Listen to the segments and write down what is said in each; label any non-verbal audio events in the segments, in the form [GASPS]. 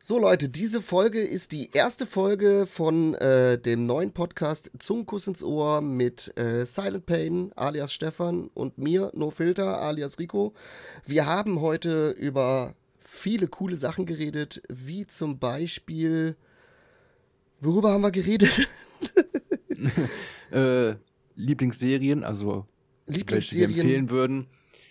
So Leute, diese Folge ist die erste Folge von äh, dem neuen Podcast Zungenkuss ins Ohr mit äh, Silent Pain alias Stefan und mir, No Filter alias Rico. Wir haben heute über viele coole Sachen geredet, wie zum Beispiel... Worüber haben wir geredet? [LAUGHS] äh, Lieblingsserien, also Lieblingsserien, welche wir empfehlen würden.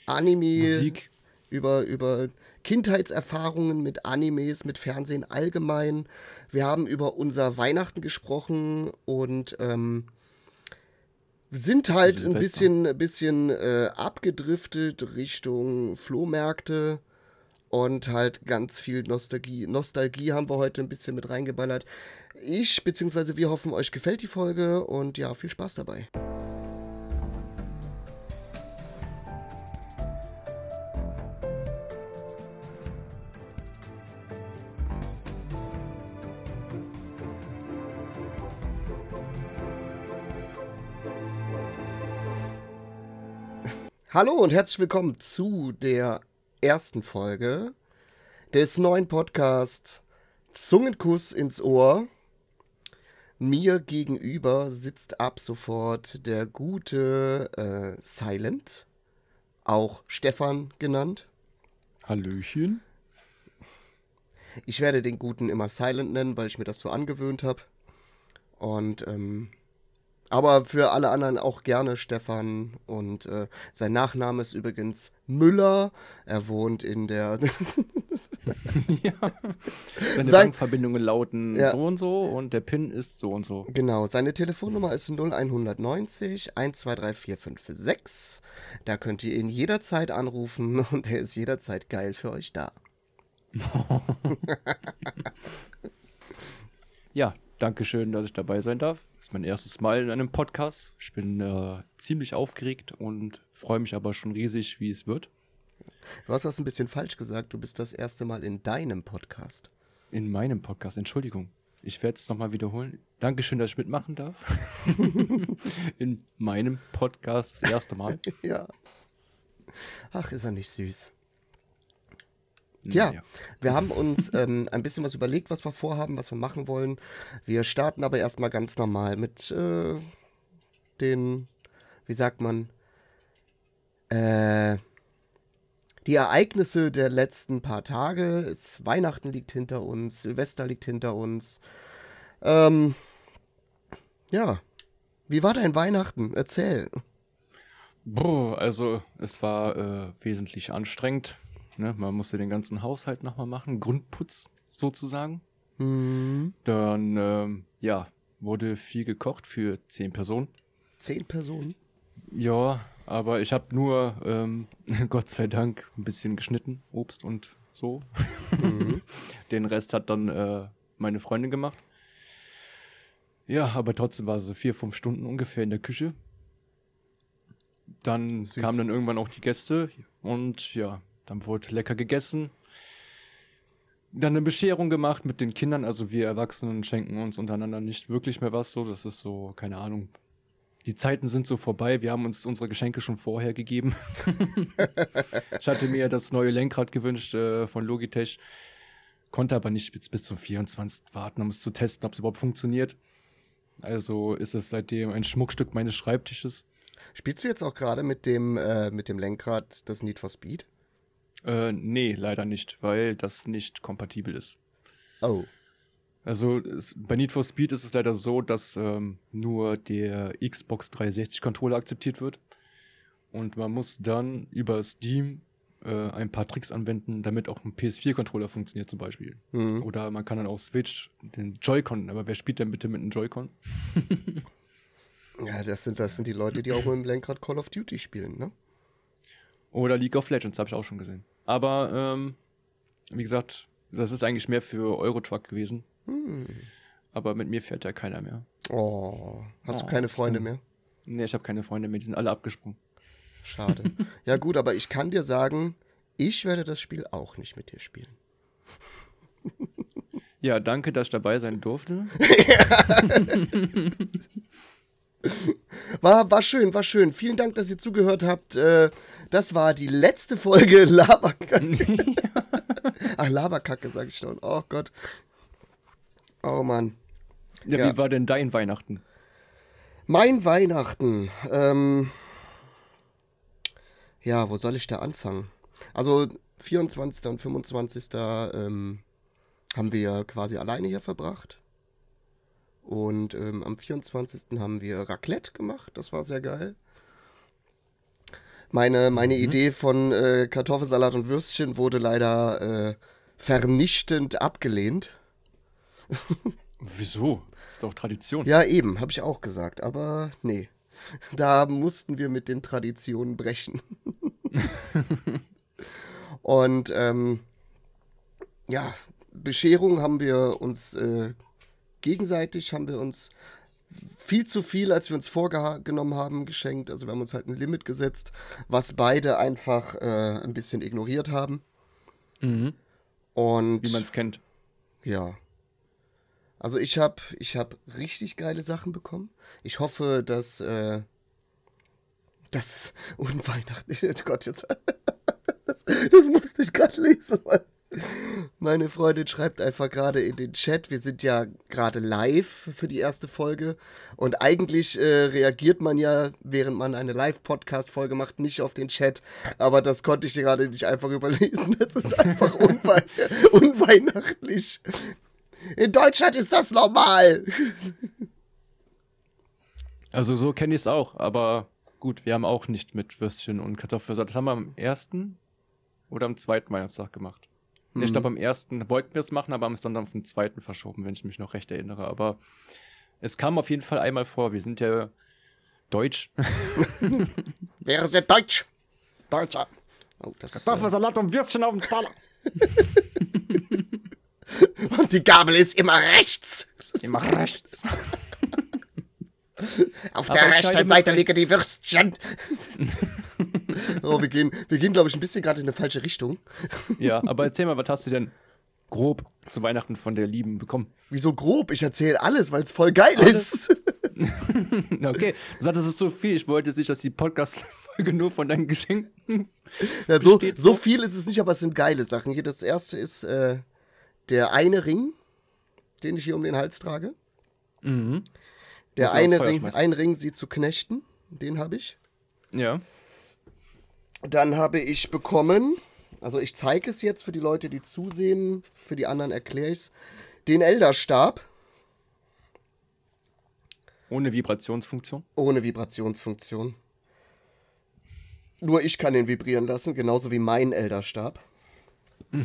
Anime, Musik. über, über Kindheitserfahrungen mit Animes, mit Fernsehen allgemein. Wir haben über unser Weihnachten gesprochen und ähm, sind halt ein Silvester. bisschen, bisschen äh, abgedriftet Richtung Flohmärkte und halt ganz viel Nostalgie. Nostalgie haben wir heute ein bisschen mit reingeballert. Ich, beziehungsweise wir hoffen, euch gefällt die Folge und ja, viel Spaß dabei. Hallo und herzlich willkommen zu der ersten Folge des neuen Podcasts Zungenkuss ins Ohr. Mir gegenüber sitzt ab sofort der gute äh, Silent, auch Stefan genannt. Hallöchen. Ich werde den guten immer Silent nennen, weil ich mir das so angewöhnt habe. Und ähm, aber für alle anderen auch gerne Stefan. Und äh, sein Nachname ist übrigens Müller. Er wohnt in der. [LAUGHS] ja. Seine Sein- Bankverbindungen lauten Ja. so und so und der PIN ist so und so. genau, seine Telefonnummer ist 0190 1234556. Da könnt ihr ihn jederzeit anrufen [LAUGHS] und er ist jederzeit geil für euch da. [LAUGHS] Ja, danke schön, dass ich dabei sein darf. Das ist mein erstes Mal in einem Podcast. Ich bin äh, ziemlich aufgeregt und freue mich aber schon riesig, wie es wird. Du hast das ein bisschen falsch gesagt. Du bist das erste Mal in deinem Podcast. In meinem Podcast, Entschuldigung. Ich werde es nochmal wiederholen. Dankeschön, dass ich mitmachen darf. [LAUGHS] in meinem Podcast das erste Mal. [LAUGHS] Ja. Ach, ist er nicht süß. Ja, Naja. wir haben uns ähm, ein bisschen was überlegt, was wir vorhaben, was wir machen wollen. Wir starten aber erstmal ganz normal mit äh, den, wie sagt man, äh, die Ereignisse der letzten paar Tage. Es, Weihnachten liegt hinter uns, Silvester liegt hinter uns. Ähm, ja, wie war dein Weihnachten? Erzähl. Boah, also es war äh, wesentlich anstrengend. Ne? Man musste den ganzen Haushalt nochmal machen, Grundputz sozusagen. Hm, Dann, ähm, ja, wurde viel gekocht für zehn Personen. zehn Personen. Ja, aber ich habe nur, ähm, [LAUGHS] Gott sei Dank, ein bisschen geschnitten, Obst und so. Mhm. [LAUGHS] Den Rest hat dann äh, meine Freundin gemacht. Ja, aber trotzdem war sie vier, fünf Stunden ungefähr in der Küche. Dann Süß. kamen dann irgendwann auch die Gäste und ja, dann wurde lecker gegessen. Dann eine Bescherung gemacht mit den Kindern, also wir Erwachsenen schenken uns untereinander nicht wirklich mehr was so. Das ist so, keine Ahnung. Die Zeiten sind so vorbei. Wir haben uns unsere Geschenke schon vorher gegeben. [LAUGHS] ich hatte mir das neue Lenkrad gewünscht äh, von Logitech, konnte aber nicht bis, bis zum 24. warten, um es zu testen, ob es überhaupt funktioniert. Also ist es seitdem ein Schmuckstück meines Schreibtisches. Spielst du jetzt auch gerade mit dem, äh, mit dem Lenkrad das Need for Speed? Äh, nee, leider nicht, weil das nicht kompatibel ist. Oh. Also es, bei Need for Speed ist es leider so, dass ähm, nur der Xbox 360 Controller akzeptiert wird. Und man muss dann über Steam äh, ein paar Tricks anwenden, damit auch ein PS4-Controller funktioniert zum Beispiel. Hm. Oder man kann dann auch Switch den Joy-Con, aber wer spielt denn bitte mit einem Joy-Con? Ja, das sind, das sind die Leute, die auch mit dem Lenkrad Call of Duty spielen, ne? Oder League of Legends, habe ich auch schon gesehen. Aber, ähm, wie gesagt, das ist eigentlich mehr für Eurotruck gewesen. Hm. Aber mit mir fährt ja keiner mehr. Oh. Hast Oh, du keine Freunde mehr? Nee, ich habe keine Freunde mehr, die sind alle abgesprungen. Schade. ja, gut, aber ich kann dir sagen, ich werde das Spiel auch nicht mit dir spielen. Ja, danke, dass ich dabei sein durfte. [LAUGHS] [LAUGHS] War, war schön, war schön. Vielen Dank, dass ihr zugehört habt. Äh, das war die letzte Folge [LAUGHS] Laberkacke. [LAUGHS] Ach, Laberkacke, sag ich schon. Oh Gott. Oh Mann. Ja, Ja. wie war denn dein Weihnachten? Mein Weihnachten. Ähm, ja, wo soll ich da anfangen? Also 24. und 25. Ähm, haben wir quasi alleine hier verbracht. Und ähm, am 24. haben wir Raclette gemacht. Das war sehr geil. Meine, meine Idee von äh, Kartoffelsalat und Würstchen wurde leider äh, vernichtend abgelehnt. [LAUGHS] Wieso? Ist doch Tradition. Ja, eben, habe ich auch gesagt. Aber nee, [LAUGHS] da mussten wir mit den Traditionen brechen. [LAUGHS] Und ähm, ja, Bescherung haben wir uns äh, gegenseitig, haben wir uns viel zu viel, als wir uns vorgenommen haben, geschenkt. Also wir haben uns halt ein Limit gesetzt, was beide einfach äh, ein bisschen ignoriert haben. Mhm. Und Wie man es kennt. ja. Also ich habe ich hab richtig geile Sachen bekommen. Ich hoffe, dass äh, das ist [LAUGHS] unweihnachtlich. Oh Gott, jetzt. [LAUGHS] das, das musste ich gerade lesen. Mann. Meine Freundin schreibt einfach gerade in den Chat, wir sind ja gerade live für die erste Folge und eigentlich äh, reagiert man ja, während man eine Live-Podcast-Folge macht, nicht auf den Chat, aber das konnte ich gerade nicht einfach überlesen. Das ist einfach [LAUGHS] unwei unweihnachtlich. In Deutschland ist das normal. Also so kenne ich es auch, aber gut, wir haben auch nicht mit Würstchen und Kartoffelsalat. Das haben wir am ersten oder am zweiten Weihnachtstag gemacht. Mhm. Ich glaube, am ersten wollten wir es machen, aber haben es dann auf den zweiten verschoben, wenn ich mich noch recht erinnere. Aber es kam auf jeden Fall einmal vor. Wir sind ja deutsch. [LAUGHS] Wäre sie Deutsch. Deutscher. Oh, das ist, äh, Kartoffelsalat und Würstchen auf dem Teller. [LAUGHS] und die Gabel ist immer rechts. Immer rechts. Auf Aber der rechten Seite liegen die Würstchen. [LAUGHS] oh, wir gehen, wir gehen glaube ich, ein bisschen gerade in eine falsche Richtung. Ja, aber erzähl mal, was hast du denn grob zu Weihnachten von der Lieben bekommen? Wieso grob? Ich erzähle alles, weil es voll geil ist. [LAUGHS] Okay, du sagst, es ist zu viel. Ich wollte jetzt nicht, dass die Podcast-Folge nur von deinen Geschenken. Ja, so so? viel ist es nicht, aber es sind geile Sachen. Hier das erste ist äh, der eine Ring, den ich hier um den Hals trage. Mhm. Der er eine Ring, ein Ring, sie zu knechten. Den habe ich. Ja. Dann habe ich bekommen, also ich zeige es jetzt für die Leute, die zusehen, für die anderen erkläre ich es, den Elderstab Ohne Vibrationsfunktion. ohne Vibrationsfunktion. Nur ich kann ihn vibrieren lassen, genauso wie mein Elderstab. [LAUGHS]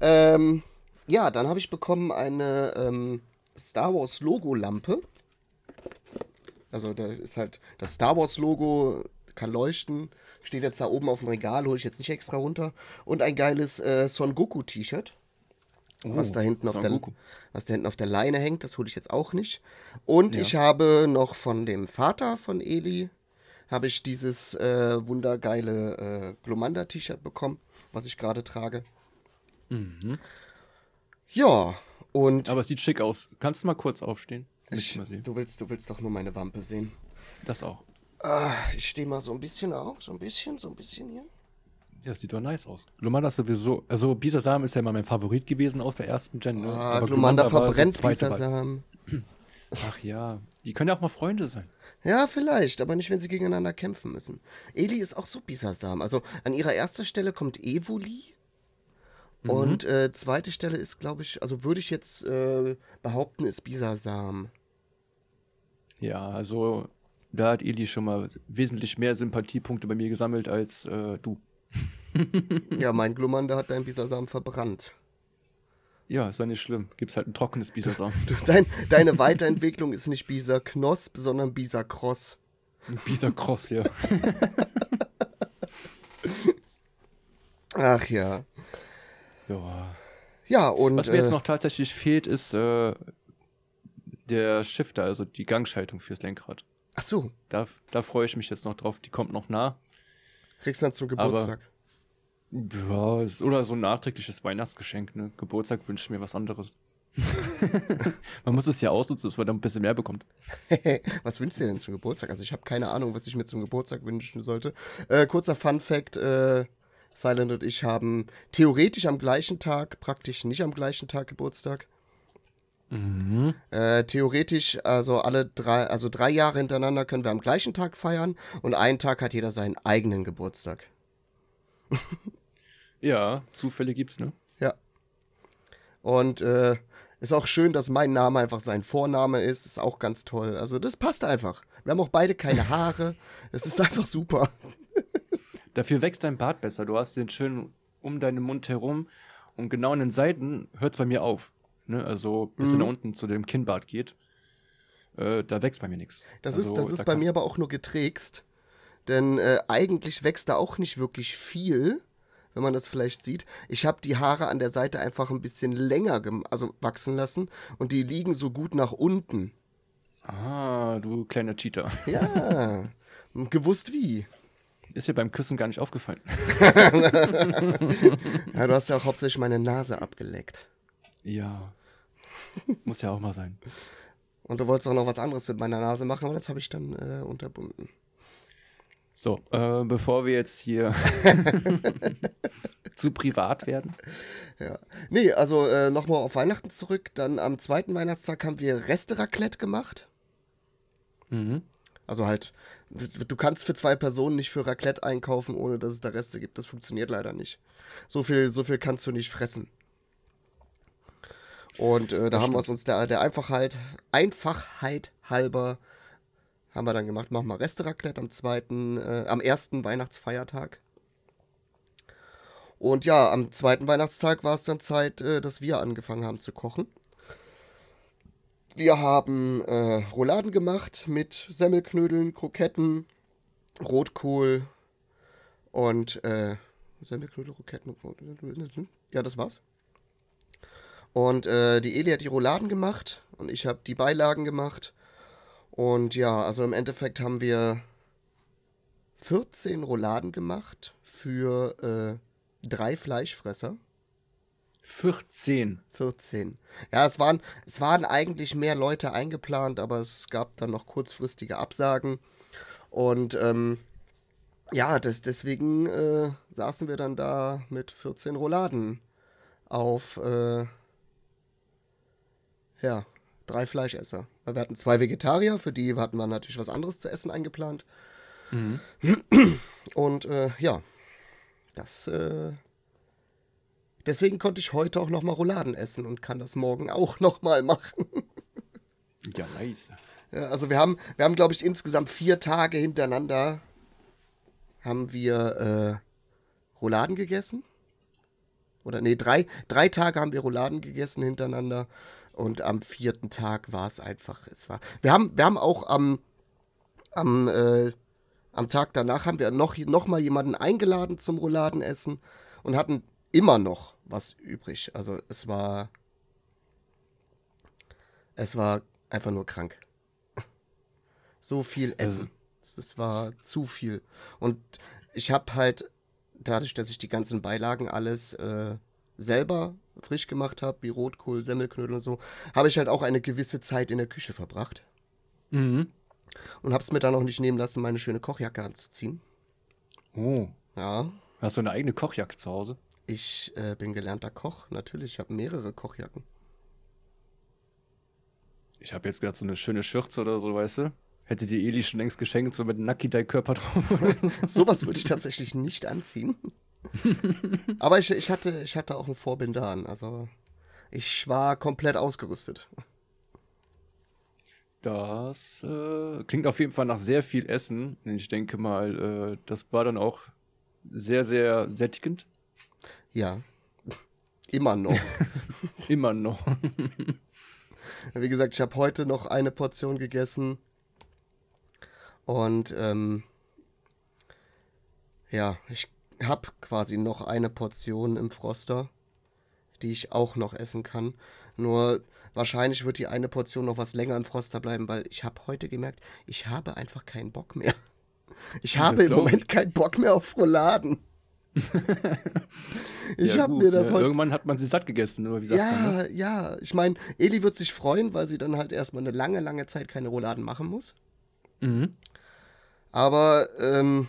ähm, ja, dann habe ich bekommen eine ähm, Star Wars Logo-Lampe. Also da ist halt das Star Wars Logo, kann leuchten, steht jetzt da oben auf dem Regal, hole ich jetzt nicht extra runter. Und ein geiles äh, Son Goku T-Shirt. was, da hinten auf der, Goku. was da hinten auf der Leine hängt, das hole ich jetzt auch nicht. Und Ja. ich habe noch von dem Vater von Eli, habe ich dieses äh, wundergeile äh, Glomanda-T-Shirt bekommen, was ich gerade trage. Ja, und Aber es sieht schick aus. Kannst du mal kurz aufstehen? Ich mal du, willst, du willst doch nur meine Wampe sehen. Das auch. Ah, ich stehe mal so ein bisschen auf, so ein bisschen, so ein bisschen hier. Ja, das sieht doch nice aus. Glomanda ist sowieso, also Bisasam ist ja immer mein Favorit gewesen aus der ersten Gen. Ne? Ah, Aber Glumanda so verbrennt. Bisasam. Ach ja, die können ja auch mal Freunde sein. Ja, vielleicht, aber nicht, wenn sie gegeneinander kämpfen müssen. Eli ist auch so Bisasam. Also an ihrer ersten Stelle kommt Evoli. Und äh, zweite Stelle ist, glaube ich, also würde ich jetzt äh, behaupten, ist Bisasam. Ja, also da hat Eli schon mal wesentlich mehr Sympathiepunkte bei mir gesammelt als äh, du. [LAUGHS] ja, mein Glumanda hat dein Bisasam verbrannt. Ja, ist ja nicht schlimm. Gibt's halt ein trockenes Bisasam. [LAUGHS] Dein, deine Weiterentwicklung ist nicht Bisa Knosp, sondern Bisa Cross. Bisa Cross, ja. [LAUGHS] Ach ja. Ja. Ja, und. Was mir jetzt äh, noch tatsächlich fehlt, ist äh, der Shifter, also die Gangschaltung fürs Lenkrad. Ach so, Da, da freue ich mich jetzt noch drauf. Die kommt noch nah. kriegst du dann zum Aber- Geburtstag. Ja, ist- oder so ein nachträgliches Weihnachtsgeschenk. Ne? Geburtstag wünsche ich mir was anderes. [LAUGHS] [LAUGHS] man muss es ja ausnutzen, dass man dann ein bisschen mehr bekommt. [LAUGHS] was wünschst du dir denn zum Geburtstag? Also ich habe keine Ahnung, was ich mir zum Geburtstag wünschen sollte. Äh, kurzer Fun Fact, äh, Silent und ich haben theoretisch am gleichen Tag, praktisch nicht am gleichen Tag Geburtstag. Mhm. Äh, theoretisch, also alle drei, also drei Jahre hintereinander können wir am gleichen Tag feiern und einen Tag hat jeder seinen eigenen Geburtstag. [LAUGHS] Ja, Zufälle gibt's, ne? Ja. Und äh, ist auch schön, dass mein Name einfach sein Vorname ist. Ist auch ganz toll. Also das passt einfach. Wir haben auch beide keine Haare. Es ist einfach super. Dafür wächst dein Bart besser. Du hast den schön um deinen Mund herum und genau an den Seiten hört es bei mir auf. Ne? Also bis Mhm. er nach unten zu dem Kinnbart geht. Äh, da wächst bei mir nichts. Das also, ist, das ist da bei mir aber auch nur geträgst. Denn äh, eigentlich wächst da auch nicht wirklich viel, wenn man das vielleicht sieht. Ich habe die Haare an der Seite einfach ein bisschen länger also wachsen lassen und die liegen so gut nach unten. Ah, du kleiner Cheater. Ja, [LAUGHS] gewusst wie. Ist mir beim Küssen gar nicht aufgefallen. [LAUGHS] [LAUGHS] Ja, du hast ja auch hauptsächlich meine Nase abgeleckt. Ja. Muss ja auch mal sein. Und du wolltest auch noch was anderes mit meiner Nase machen, aber das habe ich dann äh, unterbunden. So, äh, bevor wir jetzt hier [LAUGHS] zu privat werden. Ja. Nee, also äh, nochmal auf Weihnachten zurück. Dann am zweiten Weihnachtstag haben wir Reste-Raclette gemacht. Mhm. Also halt, du kannst für zwei Personen nicht für Raclette einkaufen, ohne dass es da Reste gibt. Das funktioniert leider nicht. So viel, so viel kannst du nicht fressen. Und äh, da Das haben wir es uns der, der Einfachheit, Einfachheit halber haben wir dann gemacht, machen wir Reste-Raclette am zweiten, äh, am ersten Weihnachtsfeiertag. Und ja, am zweiten Weihnachtstag war es dann Zeit, äh, dass wir angefangen haben zu kochen. Wir haben äh, Rouladen gemacht mit Semmelknödeln, Kroketten, Rotkohl und äh, Semmelknödel, Kroketten. Ja, das war's. Und äh, die Eli hat die Rouladen gemacht und ich habe die Beilagen gemacht. Und ja, also im Endeffekt haben wir 14 Rouladen gemacht für äh, drei Fleischfresser. 14. 14. Ja, es waren, es waren eigentlich mehr Leute eingeplant, aber es gab dann noch kurzfristige Absagen. Und ähm, ja, das, deswegen äh, saßen wir dann da mit 14 Rouladen auf äh, ja, drei Fleischesser. Weil wir hatten zwei Vegetarier, für die hatten wir natürlich was anderes zu essen eingeplant. Mhm. Und äh, ja, das. Deswegen konnte ich heute auch nochmal Rouladen essen und kann das morgen auch nochmal machen. Ja, nice. Ja, also wir haben, wir haben, glaube ich, insgesamt vier Tage hintereinander haben wir äh, Rouladen gegessen. Oder nee, drei, drei Tage haben wir Rouladen gegessen hintereinander. Und am vierten Tag war es einfach, es war. Wir haben, wir haben auch am, am, äh, am Tag danach haben wir noch, noch mal jemanden eingeladen zum Rouladenessen und hatten immer noch was übrig. Also es war. Es war einfach nur krank. [LAUGHS] So viel Also- Essen. Das war zu viel. Und ich habe halt, dadurch, dass ich die ganzen Beilagen alles äh, selber frisch gemacht habe, wie Rotkohl, Semmelknödel und so, habe ich halt auch eine gewisse Zeit in der Küche verbracht. Mhm. Und habe es mir dann auch nicht nehmen lassen, meine schöne Kochjacke anzuziehen. Oh. Ja, Hast du eine eigene Kochjacke zu Hause? Ich äh, bin gelernter Koch. Natürlich, ich habe mehrere Kochjacken. Ich habe jetzt gerade so eine schöne Schürze oder so, weißt du? Hätte die Eli schon längst geschenkt, so mit Nucky Dye Körper drauf. oder [LAUGHS] so. Sowas würde ich tatsächlich nicht anziehen. [LAUGHS] Aber ich, ich, hatte, ich hatte auch einen Vorbinder an. Also ich war komplett ausgerüstet. Das äh, klingt auf jeden Fall nach sehr viel Essen. Ich denke mal, äh, das war dann auch sehr, sehr sättigend. Ja. Immer noch. [LAUGHS] Immer noch. Wie gesagt, ich habe heute noch eine Portion gegessen. Und ähm, ja, ich habe quasi noch eine Portion im Froster, die ich auch noch essen kann. Nur wahrscheinlich wird die eine Portion noch was länger im Froster bleiben, weil ich habe heute gemerkt, ich habe einfach keinen Bock mehr. Ich habe im Moment keinen Bock mehr auf Rouladen. [LAUGHS] ich Ja, habe mir das ne? heute Irgendwann hat man sie satt gegessen, oder wie sagt man, ne? ja, ja. Ich meine, Eli wird sich freuen, weil sie dann halt erstmal eine lange, lange Zeit keine Rouladen machen muss. Mhm. Aber ähm,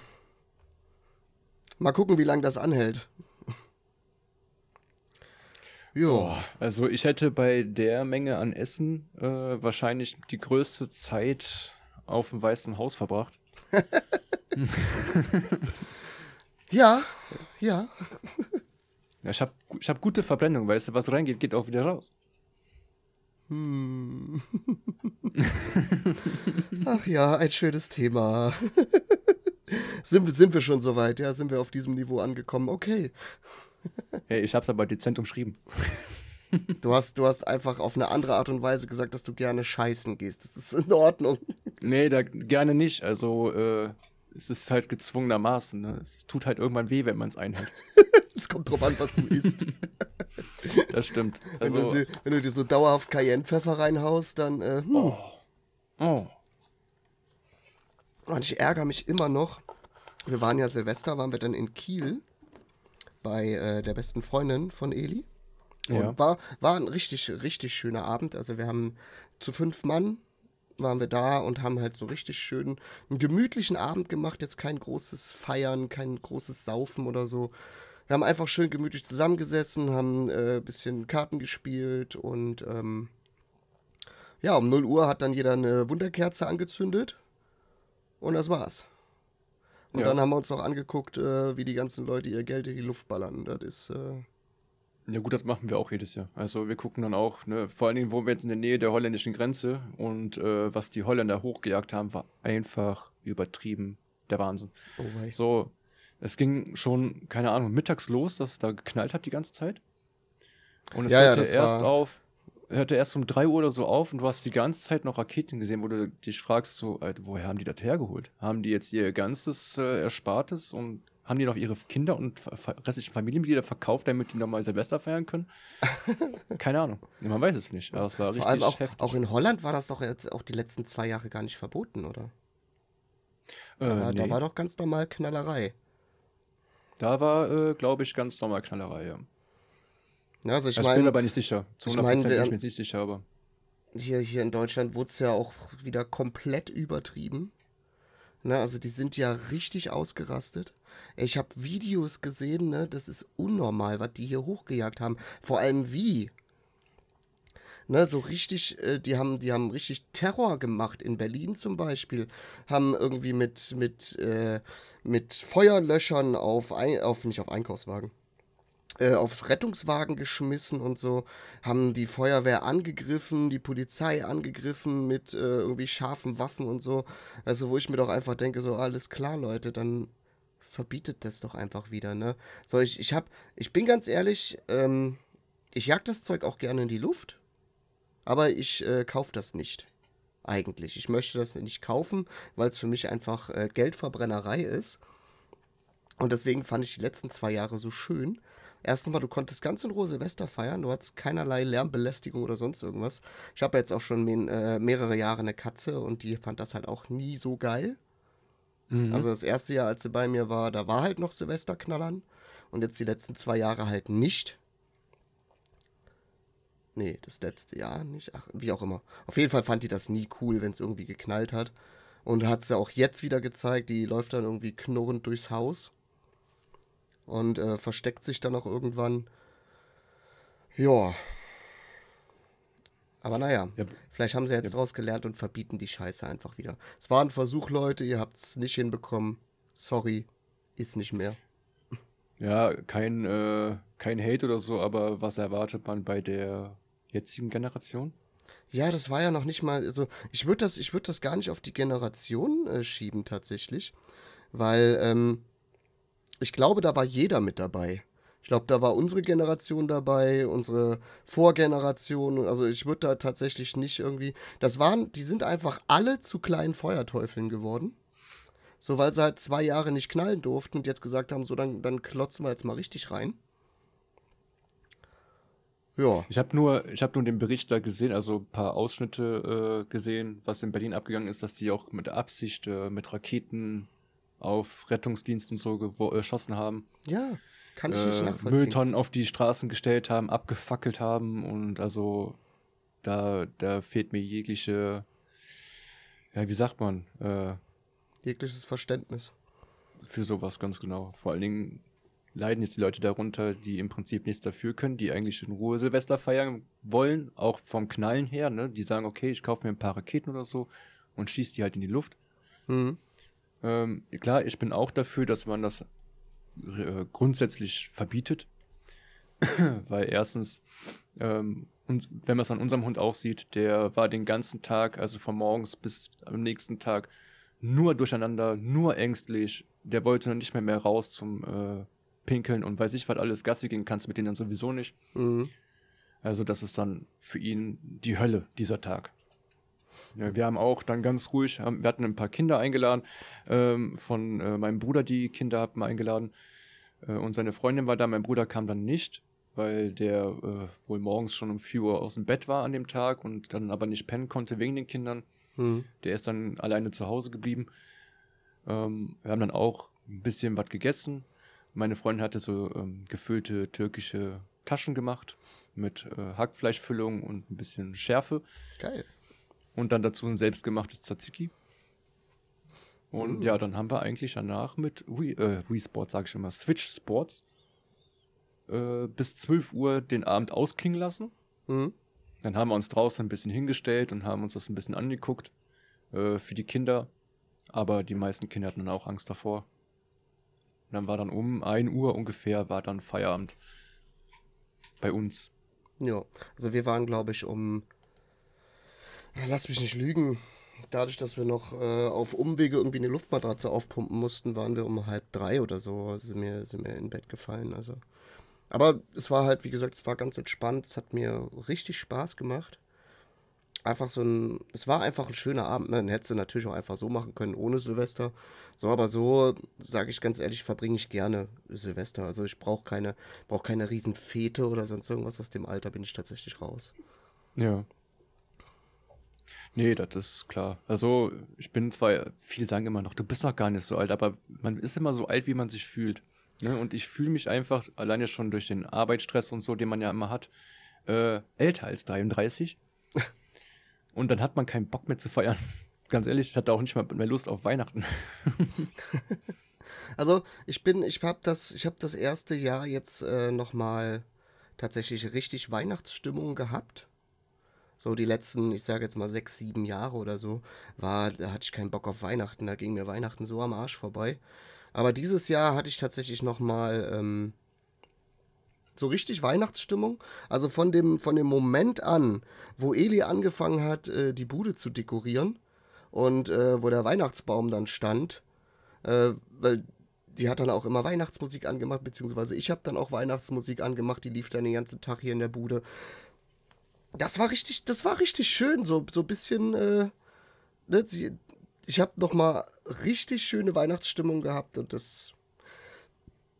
Mal gucken, wie lange das anhält. Jo. Also ich hätte bei der Menge an Essen äh, wahrscheinlich die größte Zeit auf dem Weißen Haus verbracht. [LAUGHS] [LAUGHS] ja, ja. ja ich habe ich hab gute Verbrennung, weißt du, was reingeht, geht auch wieder raus. Hm. Ach ja, ein schönes Thema. sind, sind wir schon soweit? Ja, sind wir auf diesem Niveau angekommen? Okay. Hey, ich hab's aber dezent umschrieben. Du hast, du hast einfach auf eine andere Art und Weise gesagt, dass du gerne scheißen gehst. Das ist in Ordnung. Nee, da gerne nicht. Also, äh, es ist halt gezwungenermaßen. Ne? Es tut halt irgendwann weh, wenn man es einhält. [LAUGHS] Es kommt drauf an, was du isst. [LAUGHS] Das stimmt. Also, wenn, du, sie, wenn du dir so dauerhaft Cayenne-Pfeffer reinhaust, dann. Äh, hm. oh. oh. Und ich ärgere mich immer noch. Wir waren ja Silvester, waren wir dann in Kiel bei äh, der besten Freundin von Eli. Und ja. war, war ein richtig, richtig schöner Abend. Also wir haben zu fünf Mann waren wir da und haben halt so richtig schön einen gemütlichen Abend gemacht. Jetzt kein großes Feiern, kein großes Saufen oder so. Wir haben einfach schön gemütlich zusammengesessen, haben ein äh, bisschen Karten gespielt und ähm, ja, um 0 Uhr hat dann jeder eine Wunderkerze angezündet und das war's. Und ja. dann haben wir uns noch angeguckt, äh, wie die ganzen Leute ihr Geld in die Luft ballern. Das ist. Äh ja, gut, das machen wir auch jedes Jahr. Also, wir gucken dann auch, ne, vor allen Dingen wohnen wir jetzt in der Nähe der holländischen Grenze und äh, was die Holländer hochgejagt haben, war einfach übertrieben. Der Wahnsinn. Oh, so, es ging schon, keine Ahnung, mittags los, dass es da geknallt hat die ganze Zeit. Und es ja, hörte ja, erst auf, hörte erst um 3 Uhr oder so auf und du hast die ganze Zeit noch Raketen gesehen, wo du dich fragst, so, Alter, woher haben die das hergeholt? Haben die jetzt ihr ganzes äh, Erspartes und haben die noch ihre Kinder und restlichen Familienmitglieder verkauft, damit die nochmal Silvester feiern können? [LAUGHS] Keine Ahnung. Man weiß es nicht. Aber es war Vor richtig allem auch, heftig. Auch in Holland war das doch jetzt auch die letzten zwei Jahre gar nicht verboten, oder? Da, äh, nee. da war doch ganz normal Knallerei. Da war, äh, glaube ich, ganz normal Knallerei, ja. Ja, also ich, ich mein, bin aber nicht sicher. Zu 100% ich mein, bin ich mir nicht sicher, aber. Hier, hier in Deutschland wurde es ja auch wieder komplett übertrieben. Ne, also die sind ja richtig ausgerastet. Ich habe Videos gesehen, ne, das ist unnormal, was die hier hochgejagt haben. Vor allem wie. Ne, so richtig, äh, die haben, die haben richtig Terror gemacht in Berlin zum Beispiel, haben irgendwie mit, mit, äh, mit Feuerlöschern auf, ein, auf, nicht auf Einkaufswagen, äh, auf Rettungswagen geschmissen und so, haben die Feuerwehr angegriffen, die Polizei angegriffen mit äh, irgendwie scharfen Waffen und so. Also wo ich mir doch einfach denke, so alles klar, Leute, dann verbietet das doch einfach wieder, ne? So, ich, ich hab, ich bin ganz ehrlich, ähm, ich jag das Zeug auch gerne in die Luft. Aber ich äh, kaufe das nicht. Eigentlich. Ich möchte das nicht kaufen, weil es für mich einfach äh, Geldverbrennerei ist. Und deswegen fand ich die letzten zwei Jahre so schön. Erstens mal, du konntest ganz in Ruhe Silvester feiern, du hattest keinerlei Lärmbelästigung oder sonst irgendwas. Ich habe jetzt auch schon mehr, äh, mehrere Jahre eine Katze und die fand das halt auch nie so geil. Mhm. Also das erste Jahr, als sie bei mir war, da war halt noch Silvesterknallern und jetzt die letzten zwei Jahre halt nicht. Nee, das letzte Jahr nicht. Ach, wie auch immer. Auf jeden Fall fand die das nie cool, wenn es irgendwie geknallt hat. Und hat es ja auch jetzt wieder gezeigt. Die läuft dann irgendwie knurrend durchs Haus. Und äh, versteckt sich dann auch irgendwann. Ja. Aber naja, ja. vielleicht haben sie jetzt ja. draus gelernt und verbieten die Scheiße einfach wieder. Es war ein Versuch, Leute, ihr habt es nicht hinbekommen. Sorry, ist nicht mehr. Ja, kein, äh, kein Hate oder so, aber was erwartet man bei der jetzigen Generation? Ja, das war ja noch nicht mal, also ich würde das, ich das gar nicht auf die Generation äh, schieben tatsächlich, weil ähm, ich glaube, da war jeder mit dabei. Ich glaube, da war unsere Generation dabei, unsere Vorgeneration. Also ich würde da tatsächlich nicht irgendwie. Das waren, die sind einfach alle zu kleinen Feuerteufeln geworden. So, weil sie halt zwei Jahre nicht knallen durften und jetzt gesagt haben, so, dann, dann klotzen wir jetzt mal richtig rein. Ja. Ich habe nur, hab nur den Bericht da gesehen, also ein paar Ausschnitte äh, gesehen, was in Berlin abgegangen ist, dass die auch mit Absicht äh, mit Raketen auf Rettungsdienst und so geschossen haben. Ja, kann ich nicht äh, nachvollziehen. Mülltonnen auf die Straßen gestellt haben, abgefackelt haben und also da, da fehlt mir jegliche, ja, wie sagt man? Äh, Jegliches Verständnis. für sowas, ganz genau. Vor allen Dingen leiden jetzt die Leute darunter, die im Prinzip nichts dafür können, die eigentlich in Ruhe Silvester feiern wollen, auch vom Knallen her, ne? Die sagen, okay, ich kaufe mir ein paar Raketen oder so und schieße die halt in die Luft. Mhm. Ähm, klar, ich bin auch dafür, dass man das äh, grundsätzlich verbietet. [CLEARS THROAT] Weil erstens, ähm, und wenn man es an unserem Hund auch sieht, der war den ganzen Tag, also von morgens bis am nächsten Tag, nur durcheinander, nur ängstlich. Der wollte nicht mehr mehr raus zum äh, Pinkeln und weiß ich was alles. Gassi gehen kannst mit denen dann sowieso nicht. Mhm. Also das ist dann für ihn die Hölle, dieser Tag. Ja, wir haben auch dann ganz ruhig, haben, wir hatten ein paar Kinder eingeladen, ähm, von äh, meinem Bruder die Kinder hatten wir eingeladen äh, und seine Freundin war da, mein Bruder kam dann nicht, weil der äh, wohl morgens schon um 4 Uhr aus dem Bett war an dem Tag und dann aber nicht pennen konnte wegen den Kindern. Mhm. Der ist dann alleine zu Hause geblieben. Ähm, wir haben dann auch ein bisschen was gegessen. Meine Freundin hatte so ähm, gefüllte türkische Taschen gemacht mit äh, Hackfleischfüllung und ein bisschen Schärfe. Geil. Und dann dazu ein selbstgemachtes Tzatziki. Und mhm. ja, dann haben wir eigentlich danach mit Wii, äh, Wii Sports, sag ich immer, Switch Sports äh, bis 12 Uhr den Abend ausklingen lassen. Mhm. Dann haben wir uns draußen ein bisschen hingestellt und haben uns das ein bisschen angeguckt äh, für die Kinder. Aber die meisten Kinder hatten dann auch Angst davor. Und dann war dann um 1 Uhr ungefähr, war dann Feierabend. Bei uns. Ja, also wir waren, glaube ich, um Lass mich nicht lügen. Dadurch, dass wir noch äh, auf Umwege irgendwie eine Luftmatratze aufpumpen mussten, waren wir um halb drei oder so, sind wir, sind wir in Bett gefallen. Also. Aber es war halt, wie gesagt, es war ganz entspannt. Es hat mir richtig Spaß gemacht. Einfach so ein, es war einfach ein schöner Abend. Ne? Den hättest du natürlich auch einfach so machen können, ohne Silvester. So, aber so, sage ich ganz ehrlich, verbringe ich gerne Silvester. Also ich brauche keine, brauch keine Riesenfete oder sonst irgendwas. Aus dem Alter bin ich tatsächlich raus. Ja. Nee, das ist klar. Also, ich bin zwar, viele sagen immer noch, du bist noch gar nicht so alt, aber man ist immer so alt, wie man sich fühlt. Ne? Und ich fühle mich einfach, alleine schon durch den Arbeitsstress und so, den man ja immer hat, äh, älter als 33. [LAUGHS] und dann hat man keinen Bock mehr zu feiern. [LAUGHS] Ganz ehrlich, ich hatte auch nicht mal mehr Lust auf Weihnachten. [LAUGHS] also, ich bin, ich habe das, ich habe das erste Jahr jetzt äh, nochmal tatsächlich richtig Weihnachtsstimmung gehabt so die letzten, ich sage jetzt mal sechs, sieben Jahre oder so, war, da hatte ich keinen Bock auf Weihnachten, da ging mir Weihnachten so am Arsch vorbei. Aber dieses Jahr hatte ich tatsächlich nochmal ähm, so richtig Weihnachtsstimmung. Also von dem, von dem Moment an, wo Eli angefangen hat, äh, die Bude zu dekorieren und äh, wo der Weihnachtsbaum dann stand, äh, weil die hat dann auch immer Weihnachtsmusik angemacht, beziehungsweise ich habe dann auch Weihnachtsmusik angemacht, die lief dann den ganzen Tag hier in der Bude das war richtig, das war richtig schön, so, so ein bisschen, äh, ne, sie, ich habe noch mal richtig schöne Weihnachtsstimmung gehabt und das,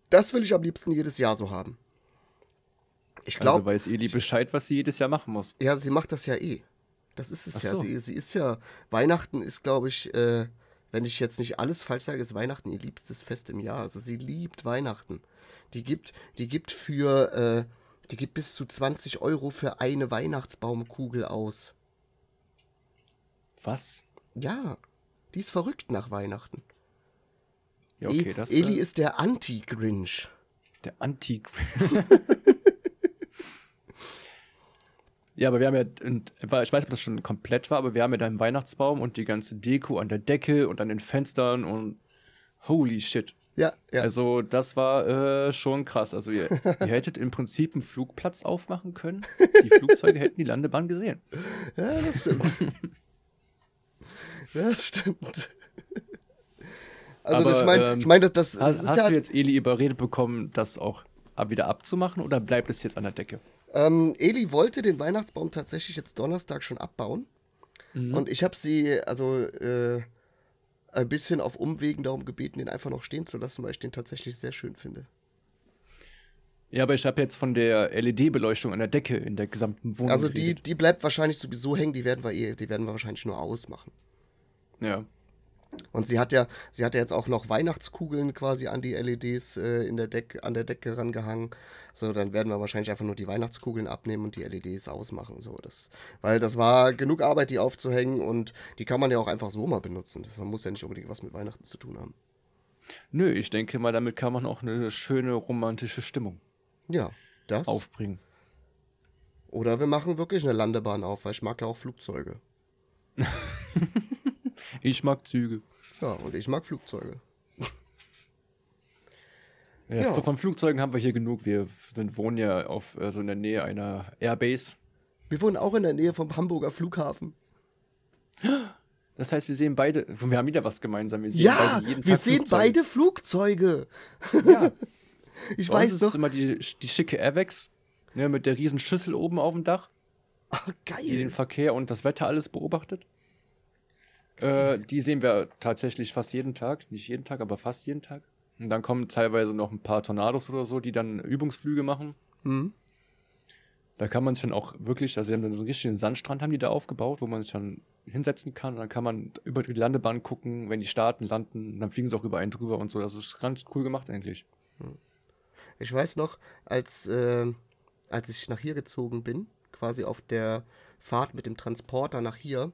das will ich am liebsten jedes Jahr so haben. Ich glaube. Also weiß Eli Bescheid, was sie jedes Jahr machen muss. Ja, sie macht das ja eh. Das ist es Ach ja. So. Sie, sie ist ja. Weihnachten ist, glaube ich, äh, wenn ich jetzt nicht alles falsch sage, ist Weihnachten ihr liebstes Fest im Jahr. Also sie liebt Weihnachten. Die gibt, die gibt für, äh, die gibt bis zu 20 Euro für eine Weihnachtsbaumkugel aus. Was? Ja, die ist verrückt nach Weihnachten. Ja, okay, e das, Eli äh, ist der Anti-Grinch. Der Anti-Grinch. [LAUGHS] ja, aber wir haben ja, ich weiß nicht, ob das schon komplett war, aber wir haben ja deinen Weihnachtsbaum und die ganze Deko an der Decke und an den Fenstern und holy shit. Ja, ja. Also das war äh, schon krass. Also ihr, [LAUGHS] ihr hättet im Prinzip einen Flugplatz aufmachen können. Die Flugzeuge hätten die Landebahn gesehen. Ja, das stimmt. [LAUGHS] das stimmt. Also Aber, ich meine, ähm, ich mein, das, das, hast, ist hast ja, du jetzt Eli überredet bekommen, das auch wieder abzumachen oder bleibt es jetzt an der Decke? Ähm, Eli wollte den Weihnachtsbaum tatsächlich jetzt Donnerstag schon abbauen. Mhm. Und ich habe sie, also äh, ein bisschen auf Umwegen darum gebeten, den einfach noch stehen zu lassen, weil ich den tatsächlich sehr schön finde. Ja, aber ich habe jetzt von der LED-Beleuchtung an der Decke in der gesamten Wohnung. Also die, die bleibt wahrscheinlich sowieso hängen, die werden wir eh, die werden wir wahrscheinlich nur ausmachen. Ja. Und sie hat ja, sie hat ja jetzt auch noch Weihnachtskugeln quasi an die LEDs äh, in der Deck, an der Decke rangehangen. So, dann werden wir wahrscheinlich einfach nur die Weihnachtskugeln abnehmen und die LEDs ausmachen. So, das, weil das war genug Arbeit, die aufzuhängen und die kann man ja auch einfach so mal benutzen. Das muss ja nicht unbedingt was mit Weihnachten zu tun haben. Nö, ich denke mal, damit kann man auch eine schöne romantische Stimmung Ja, das. aufbringen. Oder wir machen wirklich eine Landebahn auf, weil ich mag ja auch Flugzeuge. [LAUGHS] Ich mag Züge. Ja, und ich mag Flugzeuge. [LAUGHS] Ja, Ja. Von Flugzeugen haben wir hier genug. Wir sind, wohnen ja auf, also in der Nähe einer Airbase. Wir wohnen auch in der Nähe vom Hamburger Flughafen. [GASPS] Das heißt, wir sehen beide, wir haben wieder was gemeinsam. Wir sehen Ja, beide jeden wir Tag sehen Flugzeuge. beide Flugzeuge. Ja, [LAUGHS] Ich bei weiß ist doch. es immer die, die schicke Airwax ne, mit der riesen Schüssel oben auf dem Dach, Ah, die den geil. Verkehr und das Wetter alles beobachtet. Äh, die sehen wir tatsächlich fast jeden Tag. Nicht jeden Tag, aber fast jeden Tag. Und dann kommen teilweise noch ein paar Tornados oder so, die dann Übungsflüge machen. Hm. Da kann man sich dann auch wirklich, also sie haben dann so einen richtigen Sandstrand haben die da aufgebaut, wo man sich dann hinsetzen kann. Und dann kann man über die Landebahn gucken, wenn die starten, landen, dann fliegen sie auch über einen drüber und so. Das ist ganz cool gemacht eigentlich. Ich weiß noch, als, äh, als ich nach hier gezogen bin, quasi auf der Fahrt mit dem Transporter nach hier,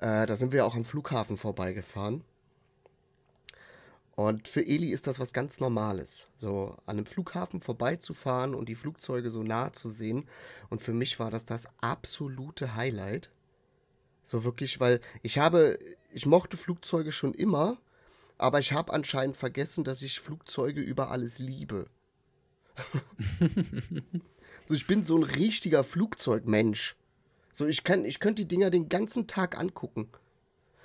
äh, da sind wir auch am Flughafen vorbeigefahren. Und für Eli ist das was ganz Normales, so an einem Flughafen vorbeizufahren und die Flugzeuge so nah zu sehen. Und für mich war das das absolute Highlight. So wirklich, weil ich habe, ich mochte Flugzeuge schon immer, aber ich habe anscheinend vergessen, dass ich Flugzeuge über alles liebe. [LAUGHS] so, ich bin so ein richtiger Flugzeugmensch. So, ich kann, ich könnte die Dinger den ganzen Tag angucken.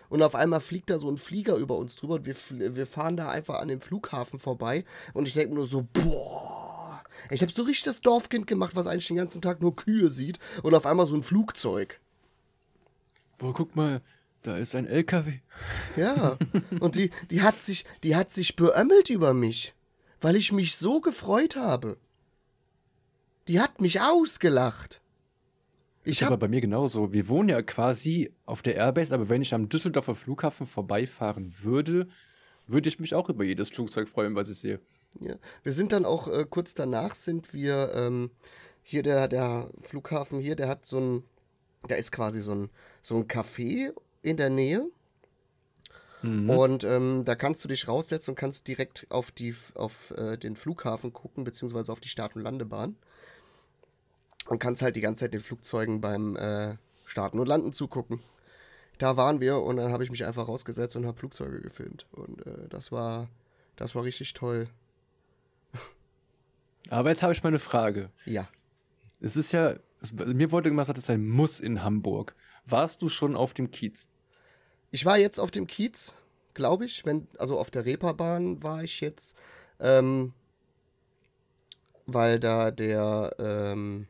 Und auf einmal fliegt da so ein Flieger über uns drüber und wir, wir fahren da einfach an dem Flughafen vorbei. Und ich denke nur so, boah. Ich habe so richtig das Dorfkind gemacht, was eigentlich den ganzen Tag nur Kühe sieht. Und auf einmal so ein Flugzeug. Boah, guck mal, da ist ein LKW. Ja, und die, die, hat sich, die hat sich beömmelt über mich, weil ich mich so gefreut habe. Die hat mich ausgelacht. Ich Ist aber hab, bei mir genauso. Wir wohnen ja quasi auf der Airbase, aber wenn ich am Düsseldorfer Flughafen vorbeifahren würde, würde ich mich auch über jedes Flugzeug freuen, was ich sehe. ja, wir sind dann auch äh, kurz danach sind wir ähm, hier der, der Flughafen hier, der hat so ein, da ist quasi so ein, so ein Café in der Nähe. Mhm. Und ähm, da kannst du dich raussetzen und kannst direkt auf, die, auf äh, den Flughafen gucken, beziehungsweise auf die Start- und Landebahn. Und kannst halt die ganze Zeit den Flugzeugen beim äh, Starten und Landen zugucken. Da waren wir und dann habe ich mich einfach rausgesetzt und habe Flugzeuge gefilmt. Und äh, das war, das war richtig toll. [LAUGHS] Aber jetzt habe ich mal eine Frage. Ja. Es ist ja, es- mir wurde immer gesagt, es ist ein Muss in Hamburg. Warst du schon auf dem Kiez? Ich war jetzt auf dem Kiez, glaube ich, wenn, also auf der Reeperbahn war ich jetzt, ähm, weil da der, ähm,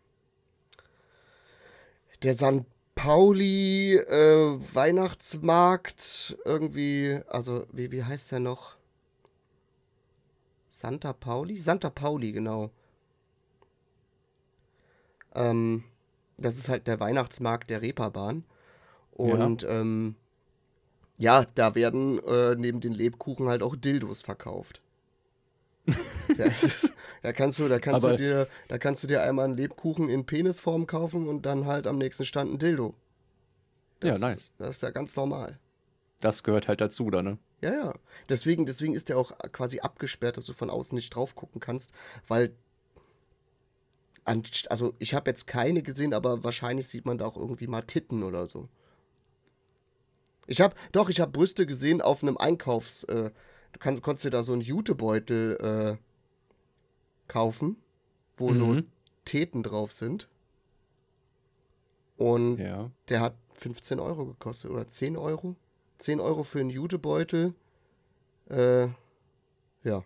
der St. Pauli äh, Weihnachtsmarkt irgendwie, also wie, wie heißt der noch? Santa Pauli? Santa Pauli, genau. Ähm, das ist halt der Weihnachtsmarkt der Reeperbahn. Und ähm, ja, da werden äh, neben den Lebkuchen halt auch Dildos verkauft. [LAUGHS] ja, ist- da kannst du, da kannst Aber- du dir, da kannst du dir einmal einen Lebkuchen in Penisform kaufen und dann halt am nächsten Stand ein Dildo. Das, ja, nice. Das ist ja ganz normal. Das gehört halt dazu, da, ne? Ja, ja. Deswegen, deswegen ist der auch quasi abgesperrt, dass du von außen nicht drauf gucken kannst, weil an, also ich habe jetzt keine gesehen, aber wahrscheinlich sieht man da auch irgendwie mal Titten oder so. Ich habe, doch, ich habe Brüste gesehen auf einem Einkaufs, äh, du kannst, konntest dir da so einen Jutebeutel äh, kaufen, wo so Mhm. Teten drauf sind. Und Ja. der hat 15 Euro gekostet oder 10 Euro. 10 Euro für einen Jutebeutel. Äh, ja,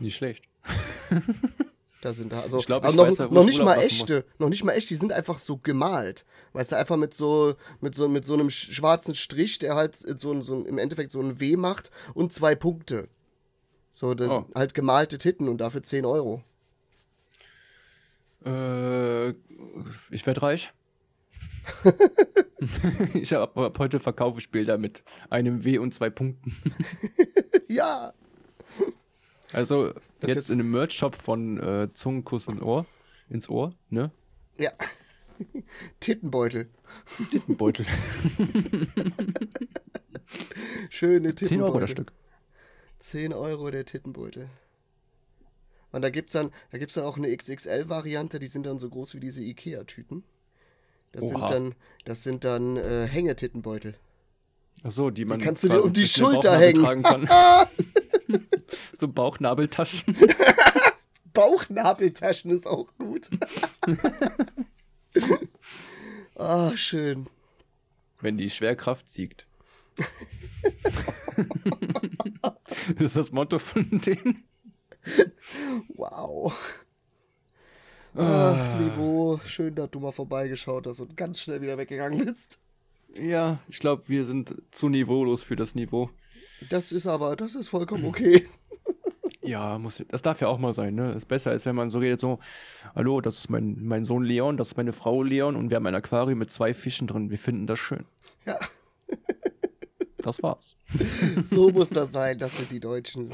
Nicht schlecht. [LAUGHS] da sind da also Ich glaub, ich noch, weiß, noch ich nicht mal echte, noch nicht mal echt, die sind einfach so gemalt. Weißt du, einfach mit so mit so mit so einem sch- schwarzen Strich, der halt so, so im Endeffekt so ein W macht und zwei Punkte. So Oh. halt gemalte Titten und dafür 10 Euro. Äh, ich werde reich. [LAUGHS] [LAUGHS] ich hab, ab heute verkaufe ich Bilder mit einem W und zwei Punkten. [LAUGHS] ja. Also Das jetzt, jetzt- in einem Merch-Shop von äh, Zungenkuss und Ohr, ins Ohr, ne? Ja. [LAUGHS] Tittenbeutel. Tittenbeutel. [LAUGHS] Schöne Tittenbeutel. 10 Euro das Stück. 10 Euro der Tittenbeutel. Und da gibt's dann, da gibt's dann auch eine XXL-Variante, die sind dann so groß wie diese Ikea-Tüten. Das sind dann, das sind dann äh, Hängetittenbeutel. Achso, die man kannst du dir um die dem Schulter hängen. tragen kann. [LAUGHS] so Bauchnabeltaschen. [LAUGHS] Bauchnabeltaschen ist auch gut. [LAUGHS] Ah, schön. Wenn die Schwerkraft siegt. das ist das Motto von denen. Wow. Ah. Ach, Niveau. Schön, dass du mal vorbeigeschaut hast und ganz schnell wieder weggegangen bist. Ja, ich glaube, wir sind zu niveaulos für das Niveau. Das ist aber, das ist vollkommen okay. [LAUGHS] Ja, muss, das darf ja auch mal sein, ne? Ist besser, als wenn man so redet, so, hallo, das ist mein, mein Sohn Leon, das ist meine Frau Leon und wir haben ein Aquarium mit zwei Fischen drin. Wir finden das schön. Ja, [LAUGHS] Das war's. [LAUGHS] so muss das sein. Das sind die Deutschen.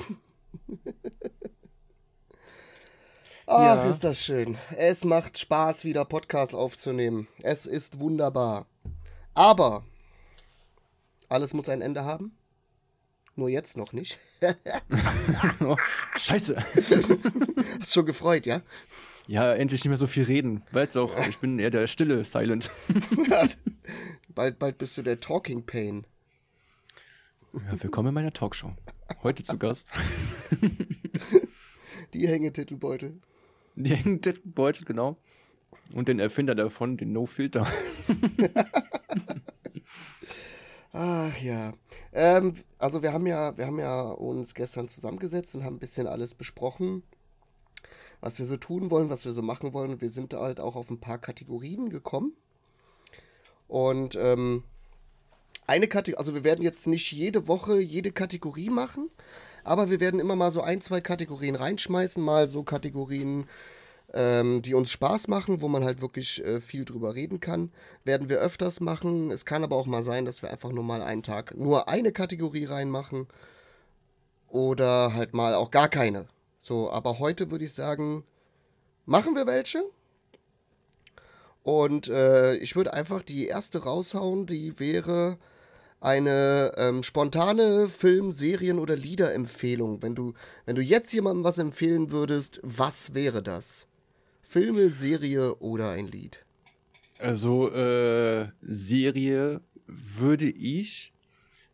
Ach, Ja. ist das schön. Es macht Spaß, wieder Podcasts aufzunehmen. Es ist wunderbar. Aber alles muss ein Ende haben. Nur jetzt noch nicht. Oh, [LAUGHS] scheiße. [LAUGHS] Hast schon gefreut, ja? Ja, endlich nicht mehr so viel reden. Weißt du auch, ich bin eher der stille Silent. [LAUGHS] bald, bald bist du der Talking Pain. Ja, willkommen in meiner Talkshow. Heute zu Gast. Die Hängetitelbeutel. Die Hängetittenbeutel, genau. Und den Erfinder davon, den No Filter. Ach ja. Ähm, also wir haben ja, wir haben ja uns gestern zusammengesetzt und haben ein bisschen alles besprochen, was wir so tun wollen, was wir so machen wollen. Wir sind halt auch auf ein paar Kategorien gekommen. Und ähm, eine Kategorie, also wir werden jetzt nicht jede Woche jede Kategorie machen, aber wir werden immer mal so ein, zwei Kategorien reinschmeißen, mal so Kategorien, ähm, die uns Spaß machen, wo man halt wirklich äh, viel drüber reden kann, werden wir öfters machen. Es kann aber auch mal sein, dass wir einfach nur mal einen Tag nur eine Kategorie reinmachen oder halt mal auch gar keine. So, aber heute würde ich sagen, machen wir welche. Und äh, ich würde einfach die erste raushauen, die wäre eine ähm, spontane Film-, Serien- oder Liederempfehlung. Wenn du, wenn du jetzt jemandem was empfehlen würdest, was wäre das? Filme, Serie oder ein Lied? Also, äh, Serie würde ich,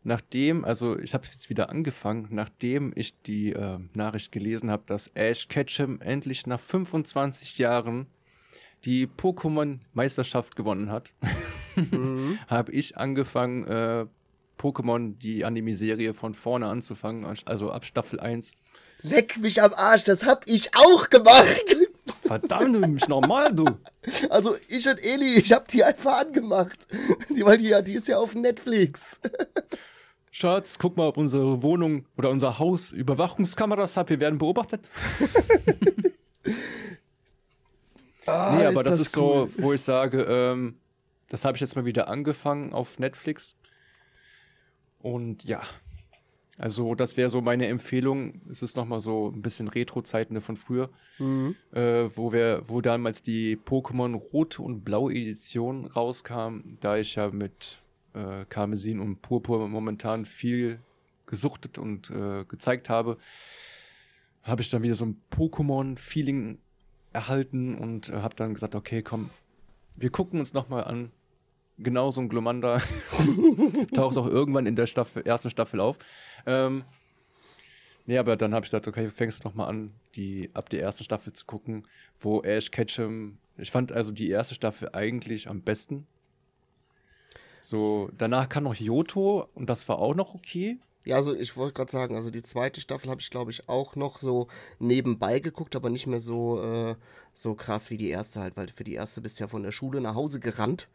nachdem, also ich habe jetzt wieder angefangen, nachdem ich die äh, Nachricht gelesen habe, dass Ash Ketchum endlich nach 25 Jahren die Pokémon-Meisterschaft gewonnen hat, Mhm. [LAUGHS] habe ich angefangen, äh, Pokémon, die Anime-Serie von vorne anzufangen, also ab Staffel 1. Leck mich am Arsch, das hab ich auch gemacht. Verdammt, du bist normal, du. Also ich und Eli, ich hab die einfach angemacht. [LAUGHS] Die, weil die, ja, die ist ja auf Netflix. [LAUGHS] Schatz, guck mal, ob unsere Wohnung oder unser Haus Überwachungskameras hat. Wir werden beobachtet. [LAUGHS] Ah, nee, aber das, ist cool. so, wo ich sage, ähm, das habe ich jetzt mal wieder angefangen auf Netflix. Und ja, also das wäre so meine Empfehlung. Es ist nochmal so ein bisschen Retro-Zeiten von früher, Mhm. äh, wo wir, wo damals die Pokémon Rote und Blaue Edition rauskam, da ich ja mit äh, Karmesin und Purpur momentan viel gesuchtet und äh, gezeigt habe, habe ich dann wieder so ein Pokémon-Feeling erhalten und äh, habe dann gesagt, okay, komm, wir gucken uns nochmal an. Genau so ein Glomanda [LAUGHS] taucht auch irgendwann in der Staffel, ersten Staffel auf. Ähm, nee, aber dann habe ich gesagt, okay, fängst du nochmal an, die ab der ersten Staffel zu gucken, wo Ash Ketchum, ich fand also die erste Staffel eigentlich am besten. So, danach kam noch Yoto und das war auch noch okay. Ja, also ich wollte gerade sagen, also die zweite Staffel habe ich, glaube ich, auch noch so nebenbei geguckt, aber nicht mehr so, äh, so krass wie die erste halt, weil für die erste bist du ja von der Schule nach Hause gerannt.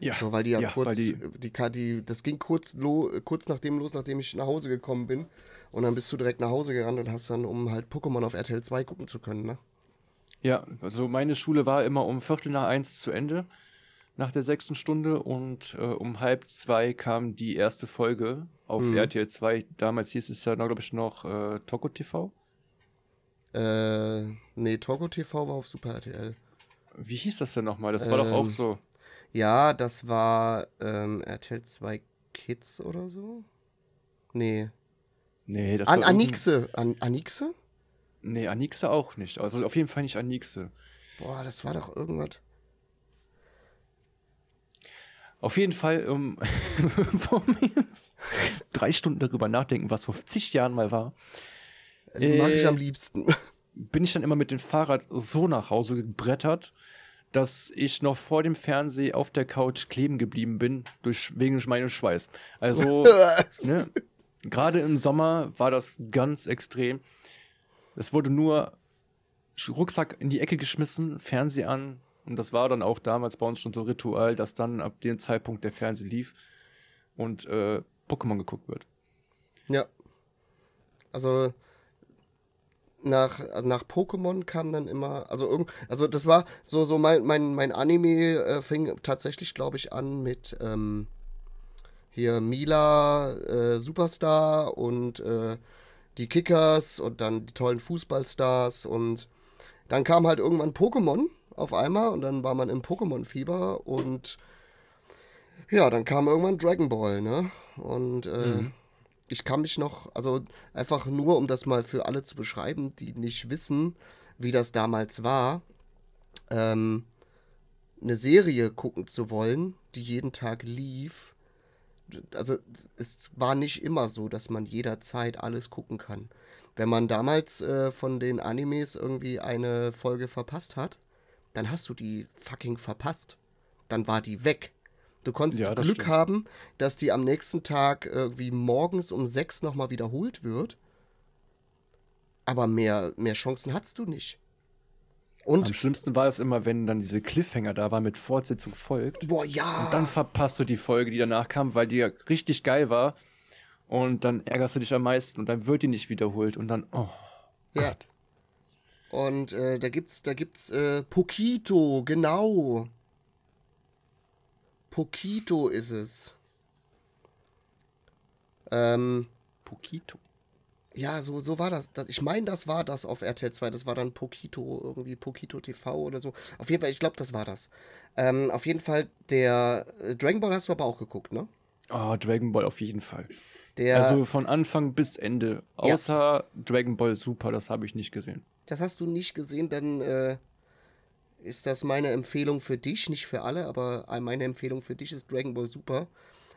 Ja, So, weil die ja, Ja, kurz, die- die, die, das ging kurz, lo, kurz nachdem los, nachdem ich nach Hause gekommen bin. Und dann bist du direkt nach Hause gerannt und hast dann, um halt Pokémon auf RTL 2 gucken zu können, ne? Ja, also meine Schule war immer um Viertel nach eins zu Ende, nach der sechsten Stunde und äh, um halb zwei kam die erste Folge auf Mhm. RTL 2. Damals hieß es ja, glaube ich, noch äh, Toko TV. Äh, nee, Togo TV war auf Super RTL. Wie hieß das denn nochmal? Das war doch auch Ähm, so. Ja, das war ähm, RTL 2 Kids oder so. Nee. Nee, das An war Anixe. An Anixe? Nee, Anixe auch nicht. Also auf jeden Fall nicht Anixe. Boah, das war doch irgendwas. Auf jeden Fall, um, [LAUGHS] bevor wir jetzt drei Stunden darüber nachdenken, was vor zig Jahren mal war, Äh, Mag ich am liebsten. bin ich dann immer mit dem Fahrrad so nach Hause gebrettert, dass ich noch vor dem Fernseher auf der Couch kleben geblieben bin, durch, wegen meinem Schweiß. Also, [LAUGHS] ne, gerade im Sommer war das ganz extrem. Es wurde nur Rucksack in die Ecke geschmissen, Fernseher an. Und das war dann auch damals bei uns schon so Ritual, dass dann ab dem Zeitpunkt der Fernseher lief und äh, Pokémon geguckt wird. Ja. Also nach, nach Pokémon kam dann immer, also irgend, also das war so, so mein, mein, mein Anime äh, fing tatsächlich, glaube ich, an mit ähm, hier Mila, äh, Superstar und äh, die Kickers und dann die tollen Fußballstars und dann kam halt irgendwann Pokémon auf einmal und dann war man im Pokémon-Fieber und ja, dann kam irgendwann Dragon Ball, ne? Und äh, ich kann mich noch, also einfach nur, um das mal für alle zu beschreiben, die nicht wissen, wie das damals war, ähm, eine Serie gucken zu wollen, die jeden Tag lief. Also es war nicht immer so, dass man jederzeit alles gucken kann. Wenn man damals äh, von den Animes irgendwie eine Folge verpasst hat, dann hast du die fucking verpasst. Dann war die weg. Du konntest Ja, Glück stimmt. haben, dass die am nächsten Tag irgendwie morgens um sechs nochmal wiederholt wird. Aber mehr, mehr Chancen hattest du nicht. Und, Am schlimmsten war es immer, wenn dann diese Cliffhanger da war mit Fortsetzung folgt. boah, ja. Und dann verpasst du die Folge, die danach kam, weil die ja richtig geil war. Und dann ärgerst du dich am meisten und dann wird die nicht wiederholt. Und dann, oh ja. Gott. Und äh, da gibt's, da gibt's äh, Pokito, genau. Pokito ist es. Ähm, Pokito. ja, so, so war das. Ich meine, das war das auf RTL 2. Das war dann Pokito, irgendwie Pokito TV oder so. Auf jeden Fall, ich glaube, das war das. Ähm, auf jeden Fall, der äh, Dragon Ball hast du aber auch geguckt, ne? Oh, Dragon Ball auf jeden Fall. Der, Also von Anfang bis Ende. Außer Dragon Ball Super, das habe ich nicht gesehen. das hast du nicht gesehen, dann äh, ist das meine Empfehlung für dich, nicht für alle, aber meine Empfehlung für dich ist Dragon Ball Super.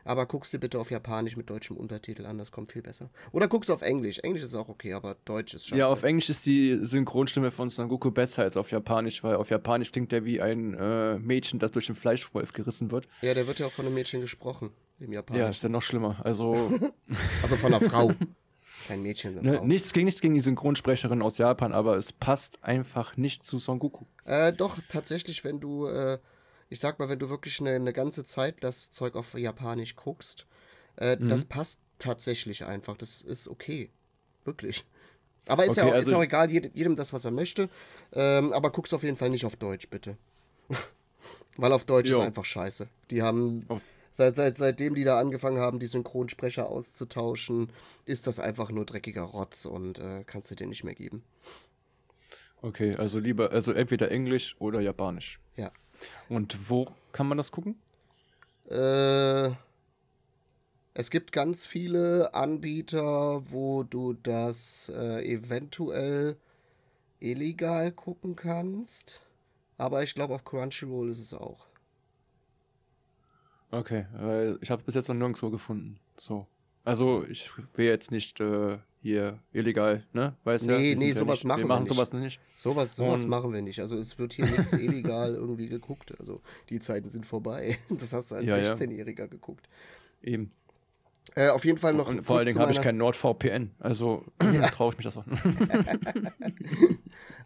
Aber guckst dir bitte auf Japanisch mit deutschem Untertitel an, das kommt viel besser. Oder guckst auf Englisch. Englisch ist auch okay, aber Deutsch ist scheiße. Ja, auf Englisch ist die Synchronstimme von Son Goku besser als auf Japanisch, weil auf Japanisch klingt der wie ein äh, Mädchen, das durch den Fleischwolf gerissen wird. ja, der wird ja auch von einem Mädchen gesprochen. Im Ja, Japanischen. ist ja noch schlimmer. Also, [LAUGHS] Also von einer Frau. [LAUGHS] Kein Mädchen, ne, nichts, gegen, nichts gegen die Synchronsprecherin aus Japan, aber es passt einfach nicht zu Son Goku. Äh, doch, tatsächlich, wenn du, äh, ich sag mal, wenn du wirklich eine, eine ganze Zeit das Zeug auf Japanisch guckst, äh, Mhm. das passt tatsächlich einfach. Das ist okay. Wirklich. Aber ist ja Okay, auch, also ist auch egal, jedem, jedem das, was er möchte. Ähm, aber guck's auf jeden Fall nicht auf Deutsch, bitte. [LAUGHS] Weil auf Deutsch Jo. ist einfach scheiße. Die haben. Auf- Seit, seit, seitdem die da angefangen haben, die Synchronsprecher auszutauschen, ist das einfach nur dreckiger Rotz und äh, kannst du dir nicht mehr geben. Okay, also lieber, also entweder Englisch oder Japanisch. Ja. Und wo kann man das gucken? Äh, es gibt ganz viele Anbieter, wo du das äh, eventuell illegal gucken kannst. Aber ich glaube, auf Crunchyroll ist es auch. Okay, weil ich habe es bis jetzt noch nirgendwo gefunden. So. Also ich will jetzt nicht äh, hier illegal, ne? Weißt ja, Nee, wir sind nee, ja sowas nicht, machen wir wir machen nicht. sowas nicht. Sowas, sowas Und- machen wir nicht. Also es wird hier nichts [LAUGHS] illegal irgendwie geguckt. Also die Zeiten sind vorbei. [LAUGHS] Das hast du als Ja, ja. 16-Jähriger geguckt. Eben. Äh, auf jeden Fall noch. Und vor allen Dingen habe ich kein NordVPN. Also [LAUGHS] [CLEARS THROAT] traue ich mich das auch.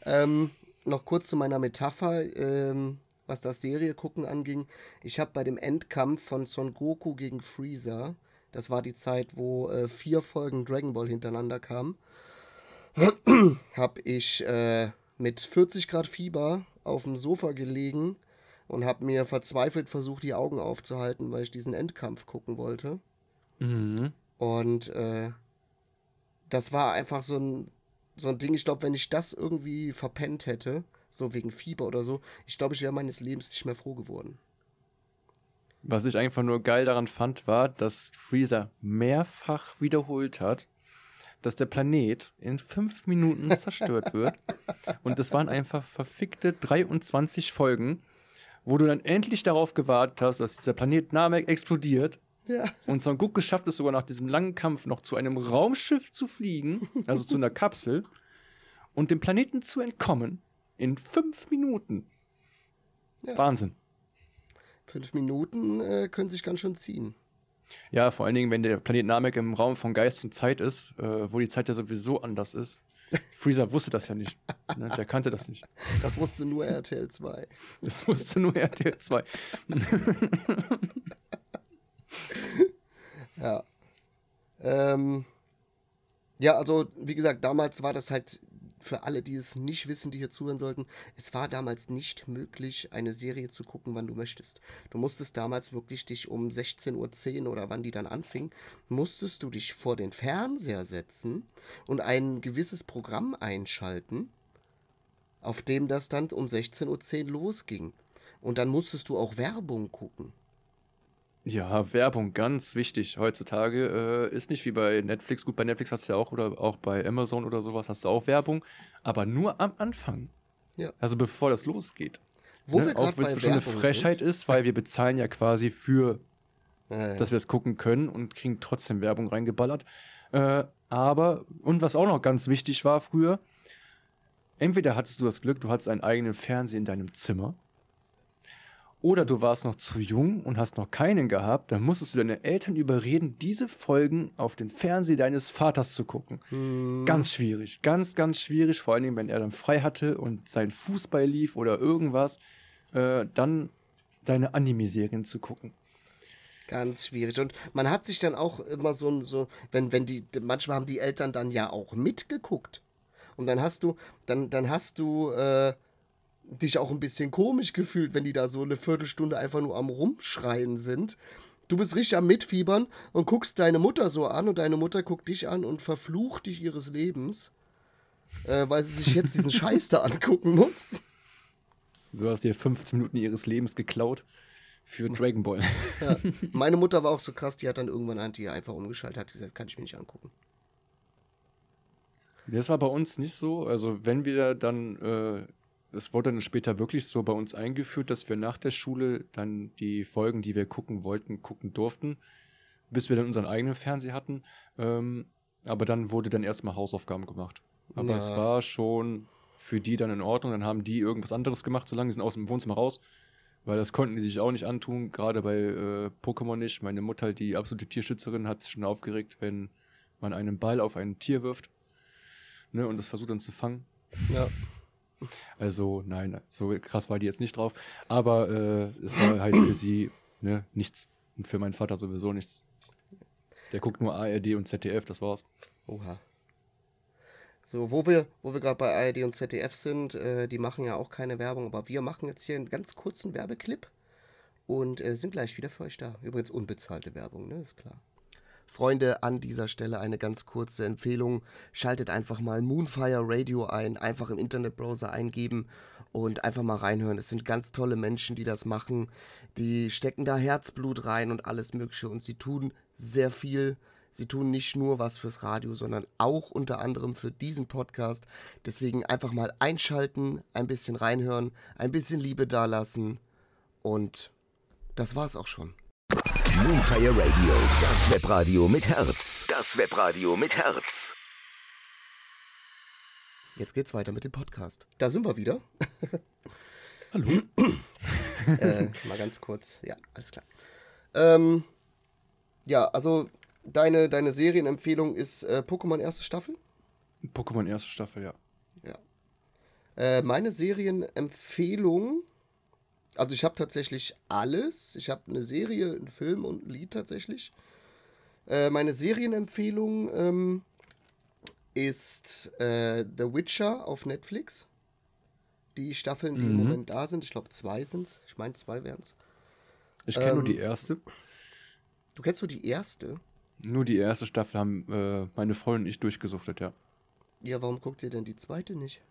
Ähm, noch kurz zu meiner Metapher, ähm, was das Serie gucken anging. Ich habe bei dem Endkampf von Son Goku gegen Freezer, das war die Zeit, wo äh, vier Folgen Dragon Ball hintereinander kamen, [CLEARS THROAT] habe ich äh, mit 40 Grad Fieber auf dem Sofa gelegen und habe mir verzweifelt versucht, die Augen aufzuhalten, weil ich diesen Endkampf gucken wollte. mhm. Und äh, das war einfach so ein, so ein Ding, ich glaube, wenn ich das irgendwie verpennt hätte, so wegen Fieber oder so, ich glaube, ich wäre meines Lebens nicht mehr froh geworden. Was ich einfach nur geil daran fand, war, dass Freezer mehrfach wiederholt hat, dass der Planet in fünf Minuten [LAUGHS] zerstört wird. Und das waren einfach verfickte 23 Folgen, wo du dann endlich darauf gewartet hast, dass dieser Planet Namek explodiert. Ja. Und Son Goku geschafft es sogar nach diesem langen Kampf noch zu einem Raumschiff zu fliegen, also zu einer Kapsel, und dem Planeten zu entkommen in fünf Minuten. Ja. Wahnsinn. Fünf Minuten äh, können sich ganz schön ziehen. Ja, vor allen Dingen, wenn der Planet Namek im Raum von Geist und Zeit ist, äh, wo die Zeit ja sowieso anders ist. [LAUGHS] Freezer wusste das ja nicht. Ne? Der kannte das nicht. Das wusste nur RTL 2. Das wusste nur RTL 2. [LAUGHS] Ja. Ähm, ja, also wie gesagt, damals war das halt für alle, die es nicht wissen, die hier zuhören sollten, es war damals nicht möglich, eine Serie zu gucken, wann du möchtest. Du musstest damals wirklich dich um 16.10 Uhr oder wann die dann anfing, musstest du dich vor den Fernseher setzen und ein gewisses Programm einschalten, auf dem das dann um 16.10 Uhr losging. Und dann musstest du auch Werbung gucken. Ja, Werbung, ganz wichtig heutzutage. Äh, ist nicht wie bei Netflix. Gut, bei Netflix hast du ja auch oder auch bei Amazon oder sowas hast du auch Werbung, aber nur am Anfang. Ja. Also bevor das losgeht. Wo ne? wir Auch wenn es schon eine Frechheit ist, weil wir bezahlen ja quasi für, Ja, ja. dass wir es gucken können und kriegen trotzdem Werbung reingeballert. Äh, aber, und was auch noch ganz wichtig war früher, entweder hattest du das Glück, du hattest einen eigenen Fernseher in deinem Zimmer. Oder du warst noch zu jung und hast noch keinen gehabt, dann musstest du deine Eltern überreden, diese Folgen auf den Fernseher deines Vaters zu gucken. Hm. Ganz schwierig, ganz, ganz schwierig, vor allen Dingen, wenn er dann frei hatte und sein Fußball lief oder irgendwas, äh, dann deine Anime-Serien zu gucken. Ganz schwierig. Und man hat sich dann auch immer so, so wenn, wenn die, manchmal haben die Eltern dann ja auch mitgeguckt. Und dann hast du, dann, dann hast du äh, dich auch ein bisschen komisch gefühlt, wenn die da so eine Viertelstunde einfach nur am Rumschreien sind. Du bist richtig am Mitfiebern und guckst deine Mutter so an und deine Mutter guckt dich an und verflucht dich ihres Lebens, äh, weil sie sich jetzt diesen [LAUGHS] Scheiß da angucken muss. So hast du dir 15 Minuten ihres Lebens geklaut für Dragon Ball. Ja. Meine Mutter war auch so krass, die hat dann irgendwann ein die einfach umgeschaltet, hat gesagt, kann ich mir nicht angucken. Das war bei uns nicht so. Also, wenn wir dann, äh, es wurde dann später wirklich so bei uns eingeführt, dass wir nach der Schule dann die Folgen, die wir gucken wollten, gucken durften, bis wir dann unseren eigenen Fernseher hatten. Ähm, aber dann wurde dann erstmal Hausaufgaben gemacht. Aber Ja. es war schon für die dann in Ordnung. Dann haben die irgendwas anderes gemacht, solange sie sind aus dem Wohnzimmer raus. Weil das konnten die sich auch nicht antun, gerade bei äh, Pokémon nicht. Meine Mutter, die absolute Tierschützerin, hat sich schon aufgeregt, wenn man einen Ball auf ein Tier wirft ne, und das versucht dann zu fangen. Ja. Also nein, so krass war die jetzt nicht drauf. Aber äh, es war halt für sie ne, nichts. Und für meinen Vater sowieso nichts. Der guckt nur ARD und ZDF, das war's. Oha. So, wo wir, wo wir gerade bei ARD und ZDF sind, äh, die machen ja auch keine Werbung, aber wir machen jetzt hier einen ganz kurzen Werbeclip und äh, sind gleich wieder für euch da. Übrigens unbezahlte Werbung, ne, ist klar. Freunde, an dieser Stelle eine ganz kurze Empfehlung. Schaltet einfach mal Moonfire Radio ein, einfach im Internetbrowser eingeben und einfach mal reinhören. Es sind ganz tolle Menschen, die das machen. Die stecken da Herzblut rein und alles Mögliche und sie tun sehr viel. Sie tun nicht nur was fürs Radio, sondern auch unter anderem für diesen Podcast. Deswegen einfach mal einschalten, ein bisschen reinhören, ein bisschen Liebe dalassen und das war's auch schon. Moonfire Radio, das Webradio mit Herz. Das Webradio mit Herz. Jetzt geht's weiter mit dem Podcast. Da sind wir wieder. [LAUGHS] Hallo? äh, mal ganz kurz. Ja, alles klar. Ähm, ja, also deine, deine Serienempfehlung ist äh, Pokémon erste Staffel. Pokémon erste Staffel, ja. Ja. Äh, meine Serienempfehlung, also ich habe tatsächlich alles. Ich habe eine Serie, einen Film und ein Lied tatsächlich. Äh, meine Serienempfehlung ähm, ist äh, The Witcher auf Netflix. Die Staffeln, die im Mhm. Moment da sind, ich glaube zwei sind es. Ich meine, zwei wären es. Ich kenne nur Ähm, die erste. Du kennst nur die erste? Nur die erste Staffel haben äh, meine Freundin und ich durchgesuchtet, ja. Ja, warum guckt ihr denn die zweite nicht?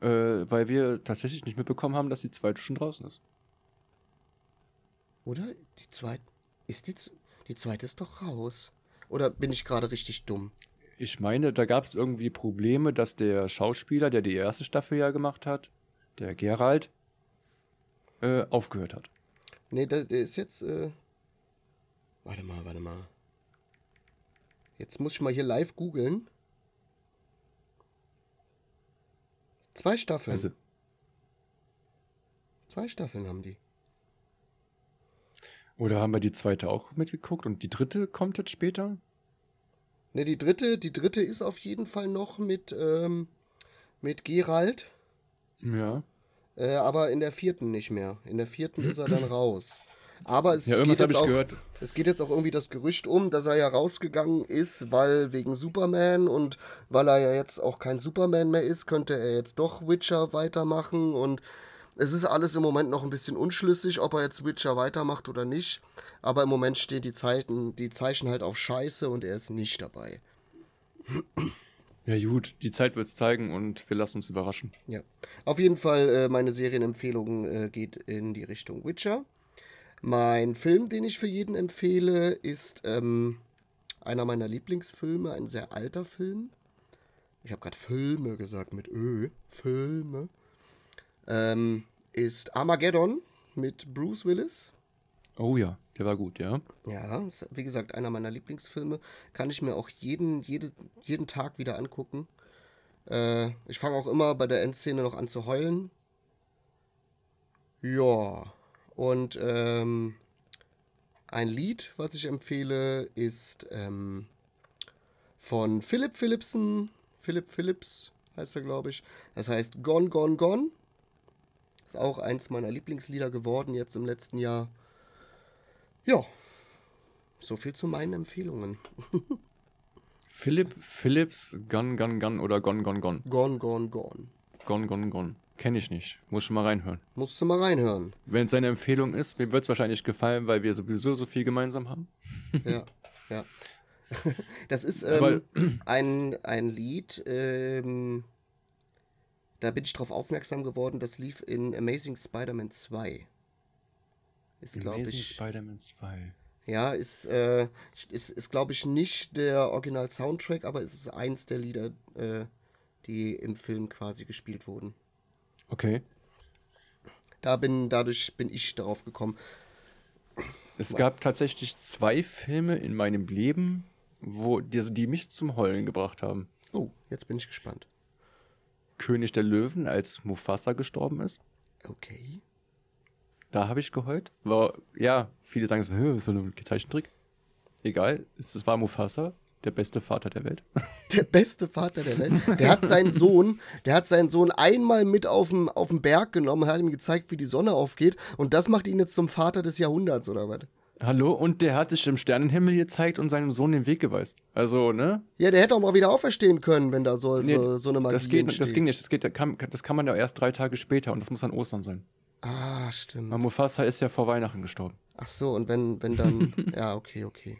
Äh, weil wir tatsächlich nicht mitbekommen haben, dass die zweite schon draußen ist. Oder? Die zweite. Ist die, die zweite ist doch raus. Oder bin ich gerade richtig dumm? Ich meine, da gab es irgendwie Probleme, dass der Schauspieler, der die erste Staffel ja gemacht hat, der Gerald, äh, aufgehört hat. Nee, der, der ist jetzt. Äh... Warte mal, warte mal. Jetzt muss ich mal hier live googeln. Zwei Staffeln. Also, Zwei Staffeln haben die. oder haben wir die zweite auch mitgeguckt und die dritte kommt jetzt später? Ne, die dritte, die dritte ist auf jeden Fall noch mit, ähm, mit Gerald. Ja. Äh, aber in der vierten nicht mehr. In der vierten ist er dann raus. Aber es, Ja, geht jetzt auch, gehört. es geht jetzt auch irgendwie das Gerücht um, dass er ja rausgegangen ist, weil wegen Superman und weil er ja jetzt auch kein Superman mehr ist, könnte er jetzt doch Witcher weitermachen und es ist alles im Moment noch ein bisschen unschlüssig, ob er jetzt Witcher weitermacht oder nicht. Aber im Moment stehen die Zeiten, die Zeichen halt auf Scheiße und er ist nicht dabei. Ja, gut, die Zeit wird es zeigen und wir lassen uns überraschen. Ja. Auf jeden Fall, äh, meine Serienempfehlung äh, geht in die Richtung Witcher. Mein Film, den ich für jeden empfehle, ist ähm, einer meiner Lieblingsfilme, ein sehr alter Film. Ich habe gerade Filme gesagt mit Ö. Filme. Ähm, ist Armageddon mit Bruce Willis. Oh ja, der war gut, ja. Ja, ist, wie gesagt, einer meiner Lieblingsfilme. Kann ich mir auch jeden, jede, jeden Tag wieder angucken. Äh, ich fange auch immer bei der Endszene noch an zu heulen. Ja, und ähm, ein Lied, was ich empfehle, ist ähm, von Philip Philipsen. Philip Phillips heißt er, glaube ich. Das heißt Gone, Gone, Gone. Ist auch eins meiner Lieblingslieder geworden jetzt im letzten Jahr. Ja, so viel zu meinen Empfehlungen. Philipp Phillips, Gun, Gun, Gun oder Gon, Gon, Gon. Gone, gone, gone. Gon, Gon, Gon. Kenne ich nicht. Muss schon mal reinhören. Musst du mal reinhören. Wenn es seine Empfehlung ist, mir wird es wahrscheinlich gefallen, weil wir sowieso so viel gemeinsam haben. Ja, ja. [LAUGHS] Das ist ähm, ein, ein Lied, ähm, da bin ich drauf aufmerksam geworden, das lief in Amazing Spider-Man 2. Ist, glaube ich. Spider-Man 2. Ja, ist, äh, ist, ist glaube ich, nicht der Original-Soundtrack, aber es ist eins der Lieder, äh, die im Film quasi gespielt wurden. Okay. Da bin, dadurch bin ich darauf gekommen. Es gab tatsächlich zwei Filme in meinem Leben, wo die, also die mich zum Heulen gebracht haben. Oh, jetzt bin ich gespannt. König der Löwen, als Mufasa gestorben ist. Okay. Da habe ich geheult. War, ja, viele sagen so, "Hä, ist so ein Zeichentrick. Egal, es es war Mufasa, der beste Vater der Welt. [LAUGHS] Der beste Vater der Welt. Der hat seinen Sohn, der hat seinen Sohn einmal mit auf dem, auf den Berg genommen, hat ihm gezeigt, wie die Sonne aufgeht. Und das macht ihn jetzt zum Vater des Jahrhunderts, oder was? Hallo, und der hat sich im Sternenhimmel gezeigt und seinem Sohn den Weg geweist. Also, ne? Ja, der hätte auch mal wieder auferstehen können, wenn da so, Nee, so, so eine Magie das, geht, das ging nicht. Das, geht, das, kann, das kann man ja erst drei Tage später und das muss an Ostern sein. Ah, stimmt. Weil Mufasa ist ja vor Weihnachten gestorben. Ach so, und wenn, wenn dann. [LAUGHS] ja, okay, okay.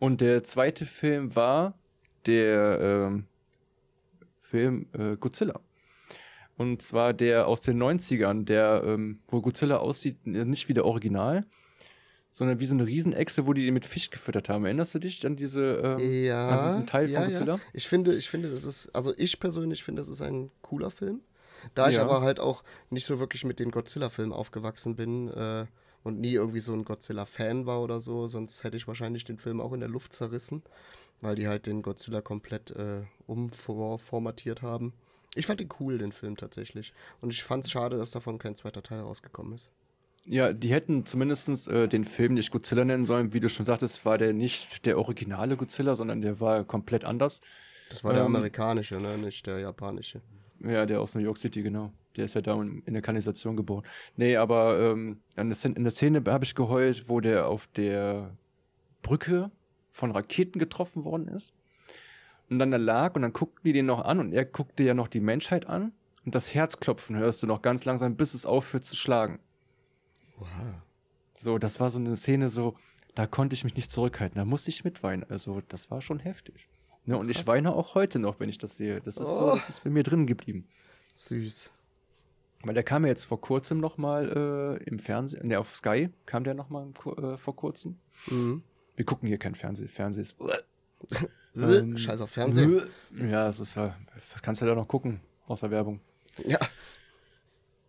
Und der zweite Film war der ähm, Film äh, Godzilla. Und zwar der aus den 90ern, der, ähm, wo Godzilla aussieht, äh, nicht wie der Original, sondern wie so eine Riesenechse, wo die den mit Fisch gefüttert haben. Erinnerst du dich an diese ähm, Ja. an diesen Teil ja, von Godzilla? Ja. Ich finde, ich finde, das ist, also ich persönlich finde, das ist ein cooler Film. Da ich aber halt auch nicht so wirklich mit den Godzilla-Filmen aufgewachsen bin äh, und nie irgendwie so ein Godzilla-Fan war oder so, sonst hätte ich wahrscheinlich den Film auch in der Luft zerrissen, weil die halt den Godzilla komplett äh, umformatiert haben. Ich fand den cool, den Film tatsächlich. Und ich fand es schade, dass davon kein zweiter Teil rausgekommen ist. Ja, die hätten zumindest äh, den Film nicht Godzilla nennen sollen. Wie du schon sagtest, war der nicht der originale Godzilla, sondern der war komplett anders. Das war der Ähm, amerikanische, ne? nicht der japanische. Ja, der aus New York City, genau. Der ist ja da in in der Kanalisation geboren. Nee, aber ähm, an der Szene, in der Szene habe ich geheult, wo der auf der Brücke von Raketen getroffen worden ist. Und dann da lag und dann guckten die den noch an und er guckte ja noch die Menschheit an. Und das Herzklopfen hörst du noch ganz langsam, bis es aufhört zu schlagen. Wow. So, das war so eine Szene, so, da konnte ich mich nicht zurückhalten. Da musste ich mitweinen. Also, das war schon heftig. Ne, und ich Krass. weine auch heute noch, wenn ich das sehe. Das ist so, Oh. das ist bei mir drin geblieben. Süß. Weil der kam ja jetzt vor kurzem nochmal äh, im Fernsehen, ne, auf Sky kam der nochmal äh, vor kurzem. Mhm. Wir gucken hier kein Fernsehen. Fernsehen ist. [LAUGHS] Ähm, Scheiß auf Fernsehen. Ja, es ist ja. Was kannst du da noch gucken, außer Werbung? Ja.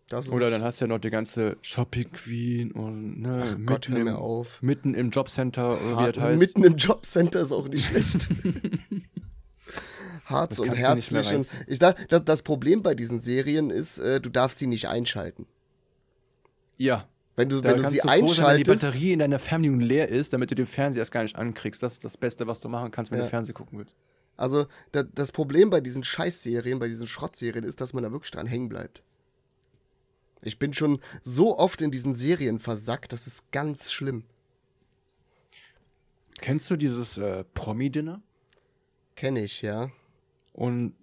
Das Oder dann hast du ja noch die ganze Shopping Queen und ne, Ach Gott, mitten, mir im, auf. mitten im Jobcenter, oder wie Hart, das heißt. mitten im Jobcenter ist auch nicht schlecht. [LAUGHS] Harz Das und herzlich. Und ich da, da, das Problem bei diesen Serien ist, äh, du darfst sie nicht einschalten. Ja, Wenn du, da wenn du sie du froh sein, wenn die einschaltest, Batterie in deiner Fernbedienung leer ist, damit du den Fernseher erst gar nicht ankriegst. Das ist das Beste, was du machen kannst, wenn Ja. du Fernsehen gucken willst. also da, das Problem bei diesen Scheißserien, bei diesen Schrottserien ist, dass man da wirklich dran hängen bleibt. Ich bin schon so oft in diesen Serien versackt, das ist ganz schlimm. Kennst du dieses äh, Promi-Dinner? Kenne ich, ja. Und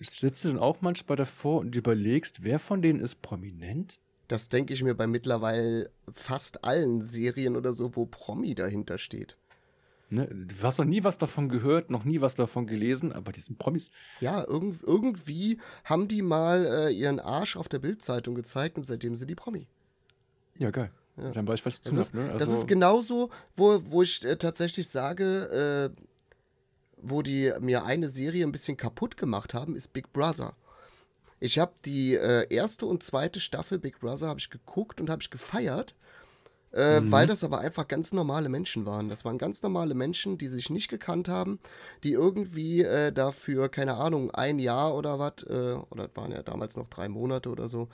sitzt du dann auch manchmal davor und überlegst, wer von denen ist prominent? Das denke ich mir bei mittlerweile fast allen Serien oder so, wo Promi dahinter steht. Ne? Du hast noch nie was davon gehört, noch nie was davon gelesen, aber diesen Promis. Ja, irgend, irgendwie haben die mal äh, ihren Arsch auf der Bildzeitung gezeigt und seitdem sind die Promi. Ja, geil. Dann weiß ich, was ich zu Das, ist, ne? das Also, ist genauso, wo, wo ich äh, tatsächlich sage, äh, wo die mir eine Serie ein bisschen kaputt gemacht haben, ist Big Brother. Ich habe die äh, erste und zweite Staffel Big Brother habe ich geguckt und habe ich gefeiert, äh, weil das aber einfach ganz normale Menschen waren. Das waren ganz normale Menschen, die sich nicht gekannt haben, die irgendwie äh, dafür, keine Ahnung, ein Jahr oder was, äh, oder waren ja damals noch drei Monate oder so,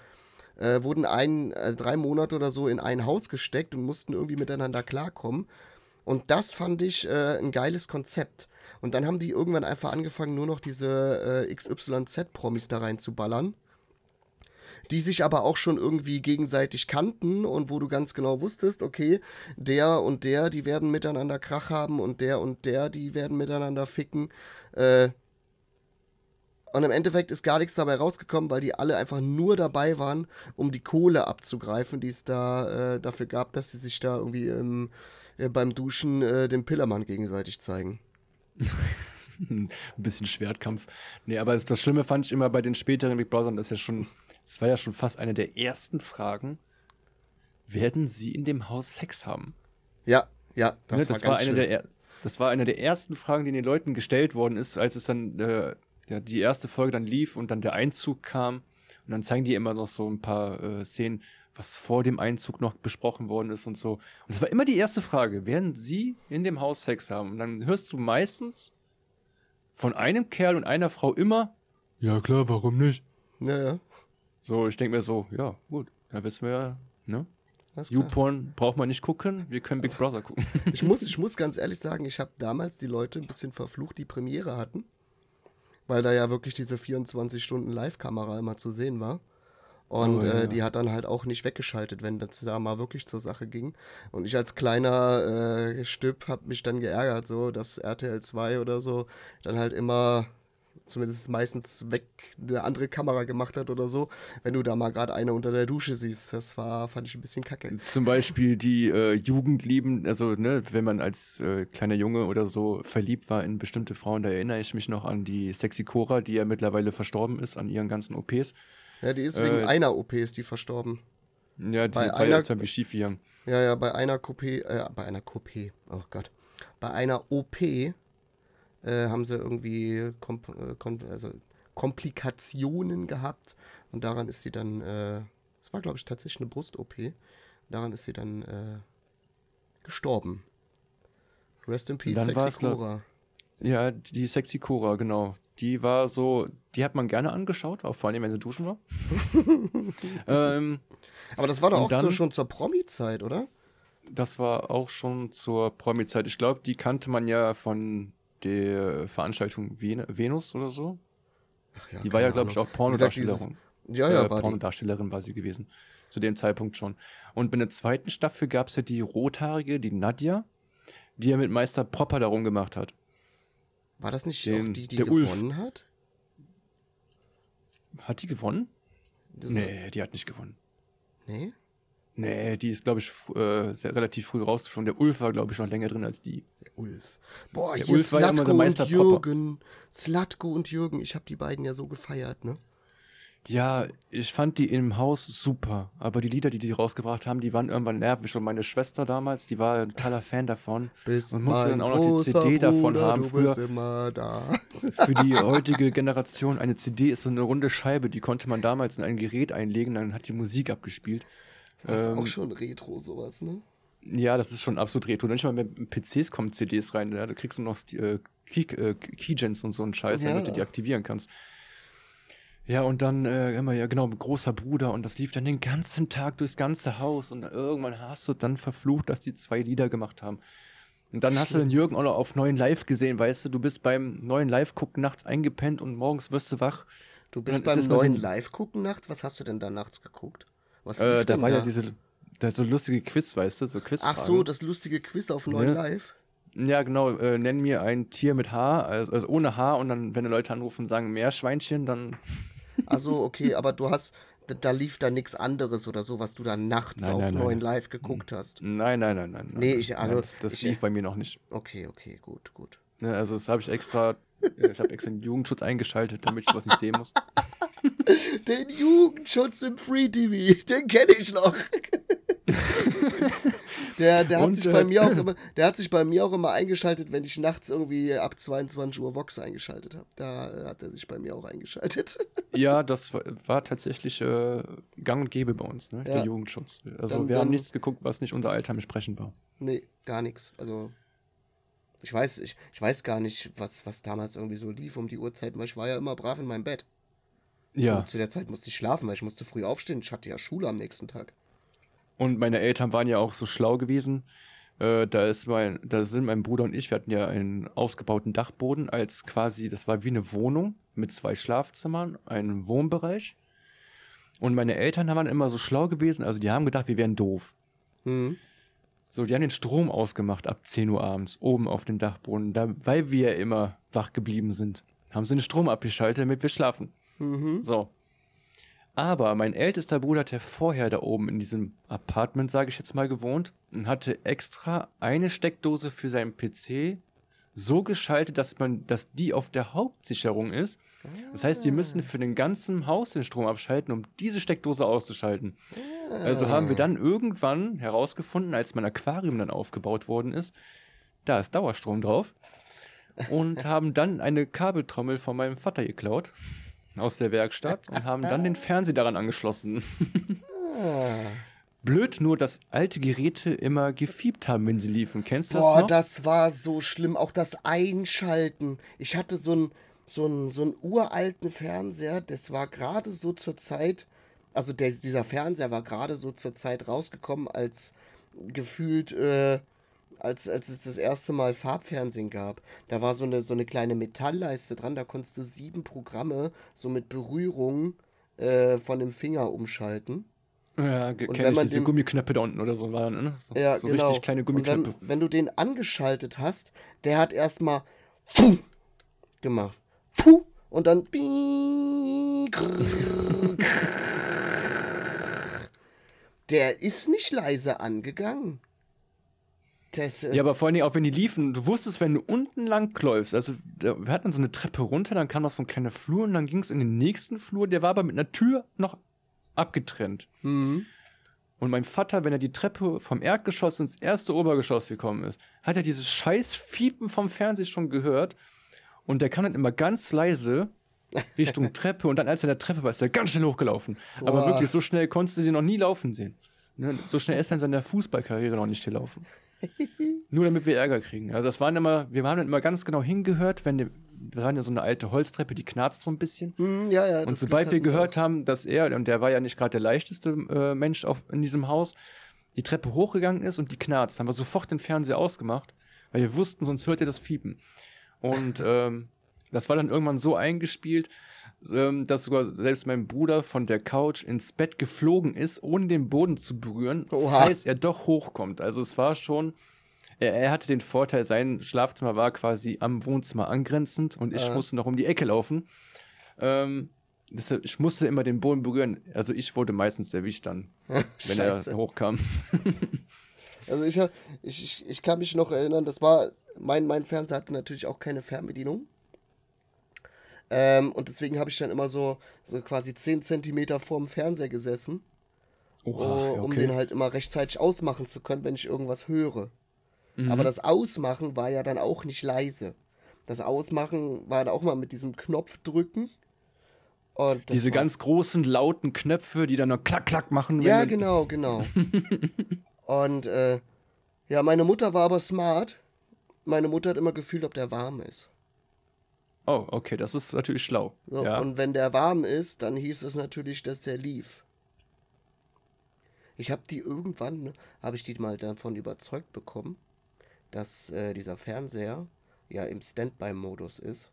äh, wurden ein, äh, drei Monate oder so in ein Haus gesteckt und mussten irgendwie miteinander klarkommen. Und das fand ich äh, ein geiles Konzept. Und dann haben die irgendwann einfach angefangen, nur noch diese äh, XYZ-Promis da reinzuballern. Die sich aber auch schon irgendwie gegenseitig kannten und wo du ganz genau wusstest, okay, der und der, die werden miteinander Krach haben und der und der, die werden miteinander ficken. Äh, und im Endeffekt ist gar nichts dabei rausgekommen, weil die alle einfach nur dabei waren, um die Kohle abzugreifen, die es da äh, dafür gab, dass sie sich da irgendwie ähm, äh, beim Duschen äh, den Pillermann gegenseitig zeigen. Ein bisschen Schwertkampf. Nee, aber das, Schlimme fand ich immer bei den späteren Big Brothern, das ist ja schon, das war ja schon fast eine der ersten Fragen. Werden sie in dem Haus Sex haben? Ja, ja, das, Ne, war das ganz war eine schlimm. der er- das war eine der ersten Fragen, die den Leuten gestellt worden ist, als es dann äh, ja, die erste Folge dann lief und dann der Einzug kam. Und dann zeigen die immer noch so ein paar äh, Szenen, was vor dem Einzug noch besprochen worden ist und so. Und das war immer die erste Frage: Werden sie in dem Haus Sex haben? Und dann hörst du meistens von einem Kerl und einer Frau immer: Ja, klar, warum nicht? Ja, ja. So, ich denke mir so: Ja, gut, da wissen wir ja, ne? YouPorn braucht man nicht gucken, wir können Big Brother gucken. [LAUGHS] Ich muss, ich muss ganz ehrlich sagen, ich habe damals die Leute ein bisschen verflucht, die Premiere hatten. Weil da ja wirklich diese 24 Stunden Live-Kamera immer zu sehen war. Und Oh, ja, äh, ja. die hat dann halt auch nicht weggeschaltet, wenn das da mal wirklich zur Sache ging. Und ich als kleiner äh, Stück habe mich dann geärgert, so, dass RTL 2 oder so dann halt immer, zumindest meistens weg, eine andere Kamera gemacht hat oder so, wenn du da mal gerade eine unter der Dusche siehst. Das war, fand ich ein bisschen kacke. Zum Beispiel die äh, Jugendlieben, also ne, wenn man als äh, kleiner Junge oder so verliebt war in bestimmte Frauen, da erinnere ich mich noch an die Sexy Cora, die ja mittlerweile verstorben ist, an ihren ganzen OPs. Ja, die ist wegen Äh, einer OP ist die verstorben. Ja, die Bei einer- ja jetzt irgendwie schief gegangen. Ja, ja, bei einer Coupé, äh, bei einer Coupé, oh Gott. Bei einer OP äh, haben sie irgendwie Kom äh, Kom also Komplikationen gehabt und daran ist sie dann, äh, es war glaube ich tatsächlich eine Brust-OP, daran ist sie dann äh, gestorben. Rest in Peace, Sexy Cora. Ja, die Sexy Cora, genau. Die war so, die hat man gerne angeschaut, auch vor allem, wenn sie duschen war. [LAUGHS] ähm, Aber das war doch auch so dann- schon zur Promi-Zeit, oder? das war auch schon zur Promi-Zeit. Ich glaube, die kannte man ja von der Veranstaltung Ven Venus oder so. Ja, Die war ja, glaube ich, auch Pornodarstellerin. Ja, ja, äh, war die. Pornodarstellerin war sie gewesen. Zu dem Zeitpunkt schon. Und bei der zweiten Staffel gab es ja die Rothaarige, die Nadja, die ja mit Meister Propper darum gemacht hat. War das nicht Den- auch die, die der Ulf. gewonnen hat? Hat die gewonnen? Das- Nee, die hat nicht gewonnen. Nee? Nee, die ist, glaube ich, äh, sehr, relativ früh rausgeflogen. Der Ulf war, glaube ich, noch länger drin als die. Der Ulf. Boah, Der hier Ulf war ja immer Slatko der Meister und. Jürgen. Slatko und Jürgen. Ich habe die beiden ja so gefeiert, ne? Ja, ich fand die im Haus super, aber die Lieder, die die rausgebracht haben, die waren irgendwann nervig und meine Schwester damals, die war ein totaler Fan davon [LAUGHS] Bist und musste dann auch noch die CD davon Bruder, haben. Du bist immer da. [LAUGHS] für die heutige Generation, eine CD ist so eine runde Scheibe, die konnte man damals in ein Gerät einlegen, dann hat die Musik abgespielt. Das ist Ähm, auch schon Retro, sowas, ne? Ja, das ist schon absolut retro. Nicht mal mit PCs kommen CDs rein. Ja? Da kriegst du noch Sti- äh, Key, äh, Keygens und so einen Scheiß, damit Ja. du die aktivieren kannst. Ja, und dann äh, immer, ja genau, großer Bruder und das lief dann den ganzen Tag durchs ganze Haus und irgendwann hast du dann verflucht, dass die zwei Lieder gemacht haben. Und dann hast du den Jürgen auch noch auf neuen Live gesehen, weißt du, du bist beim neuen Live-Gucken nachts eingepennt und morgens wirst du wach. Du bist ist beim so neuen ein- Live-Gucken nachts. Was hast du denn da nachts geguckt? Was Äh, da war ja diese, da so lustige Quiz, weißt du, so Quiz. Ach so, das lustige Quiz auf neuen Ne? Live. Ja, genau. Äh, nenn mir ein Tier mit Haar, also, also ohne Haar und dann, wenn die Leute anrufen und sagen Meerschweinchen, dann. Also okay, aber du hast, da, da lief da nichts anderes oder so, was du dann nachts Nein, auf nein, nein. neuen Live geguckt hast. Nein, nein, nein, nein. nein. Nee, ich- also, das das ich- lief bei mir noch nicht. Okay, okay, gut, gut. Ne, also das habe ich extra. Ich habe extra den Jugendschutz eingeschaltet, damit ich sowas nicht sehen muss. [LAUGHS] Den Jugendschutz im Free TV, den kenne ich noch. [LAUGHS] der, der, hat Und, sich äh, bei mir auch immer, der hat sich bei mir auch immer eingeschaltet, wenn ich nachts irgendwie ab 22 Uhr Vox eingeschaltet habe. Da äh, hat er sich bei mir auch eingeschaltet. [LAUGHS] Ja, das war, war tatsächlich äh, gang und gäbe bei uns, ne? Ja. der Jugendschutz. Also Dann- wir dann- haben nichts geguckt, was nicht unser Alter entsprechend war. nee, gar nichts. Also ich weiß, ich, ich weiß gar nicht, was, was damals irgendwie so lief um die Uhrzeit, weil ich war ja immer brav in meinem Bett. Ja. Zu, zu der Zeit musste ich schlafen, weil ich musste früh aufstehen. Ich hatte ja Schule am nächsten Tag. Und meine Eltern waren ja auch so schlau gewesen. Äh, da ist mein, da sind mein Bruder und ich, wir hatten ja einen ausgebauten Dachboden als quasi, das war wie eine Wohnung mit zwei Schlafzimmern, einem Wohnbereich. Und meine Eltern waren immer so schlau gewesen, also die haben gedacht, wir wären doof. Mhm. So, die haben den Strom ausgemacht ab 10 Uhr abends, oben auf dem Dachboden, da, weil wir ja immer wach geblieben sind. Haben sie den Strom abgeschaltet, damit wir schlafen. Mhm. So. Aber mein ältester Bruder hat ja vorher da oben in diesem Apartment, sage ich jetzt mal, gewohnt und hatte extra eine Steckdose für seinen PC so geschaltet, dass man, dass die auf der Hauptsicherung ist. Das heißt, die müssen für den ganzen Haus den Strom abschalten, um diese Steckdose auszuschalten. Also haben wir dann irgendwann herausgefunden, als mein Aquarium dann aufgebaut worden ist, da ist Dauerstrom drauf. Und haben dann eine Kabeltrommel von meinem Vater geklaut aus der Werkstatt und haben dann den [LAUGHS] Fernseher daran angeschlossen. Ah. Blöd nur, dass alte Geräte immer gefiebt haben, wenn sie liefen. Kennst du das Boah, noch? das war so schlimm. Auch das Einschalten. Ich hatte so einen so einen- so einen uralten Fernseher. Das war gerade so zur Zeit. Also der, dieser Fernseher war gerade so zur Zeit rausgekommen, als gefühlt, äh, als, als es das erste Mal Farbfernsehen gab. Da war so eine, so eine kleine Metallleiste dran. Da konntest du sieben Programme so mit Berührung äh, von dem Finger umschalten. ja, Und kenne wenn ich, man diese den- Gummiknöpfe da unten oder so waren. Ne? So, Ja, so genau. richtig kleine Gummiknöpfe. wenn, wenn du den angeschaltet hast, der hat erstmal gemacht. Puh, und dann Der ist nicht leise angegangen. Das, äh, Ja, aber vor allen Dingen auch wenn die liefen, du wusstest, wenn du unten lang läufst, also wir hatten so eine Treppe runter, dann kam noch so ein kleiner Flur und dann ging es in den nächsten Flur, der war aber mit einer Tür noch abgetrennt. mhm. Und mein Vater, wenn er die Treppe vom Erdgeschoss ins erste Obergeschoss gekommen ist, hat er dieses scheiß Fiepen vom Fernseher schon gehört. Und der kam dann immer ganz leise Richtung [LAUGHS] Treppe. Und dann, als er in der Treppe war, ist er ganz schnell hochgelaufen. Aber Boah. wirklich, so schnell konntest du sie noch nie laufen sehen. Ne? So schnell ist er in seiner Fußballkarriere noch nicht gelaufen. [LAUGHS] Nur damit wir Ärger kriegen. Also das waren immer, wir haben dann immer ganz genau hingehört, wenn die, wir waren ja so eine alte Holztreppe, die knarzt so ein bisschen. Mhm, ja, ja. Und sobald wir gehört haben, dass er, und der war ja nicht gerade der leichteste äh, Mensch auf, in diesem Haus, die Treppe hochgegangen ist und die knarzt, haben wir sofort den Fernseher ausgemacht, weil wir wussten, sonst hört ihr das Fiepen. Und [LAUGHS] ähm, das war dann irgendwann so eingespielt, ähm, dass sogar selbst mein Bruder von der Couch ins Bett geflogen ist, ohne den Boden zu berühren, Oha. falls er doch hochkommt. Also es war schon, er, er hatte den Vorteil, sein Schlafzimmer war quasi am Wohnzimmer angrenzend und ich Ja. musste noch um die Ecke laufen. Ähm, deshalb, ich musste immer den Boden berühren. Also ich wurde meistens erwischt dann, [LAUGHS] wenn er hochkam. [LAUGHS] Also ich, ich, ich kann mich noch erinnern, das war, mein, mein Fernseher hatte natürlich auch keine Fernbedienung. Ähm, und deswegen habe ich dann immer so, so quasi 10 Zentimeter vorm Fernseher gesessen, Oha, oh, ja, um okay. den halt immer rechtzeitig ausmachen zu können, wenn ich irgendwas höre. Mhm. Aber das Ausmachen war ja dann auch nicht leise. Das Ausmachen war dann auch mal mit diesem Knopf drücken. Diese ganz großen, lauten Knöpfe, die dann noch klack, klack machen. Ja, genau, genau. [LAUGHS] und äh, ja, meine Mutter war aber smart. Meine Mutter hat immer gefühlt, ob der warm ist. Oh, okay, das ist natürlich schlau. So, ja. Und wenn der warm ist, dann hieß es natürlich, dass der lief. Ich habe die irgendwann, ne, habe ich die mal davon überzeugt bekommen, dass äh, dieser Fernseher ja im Standby-Modus ist.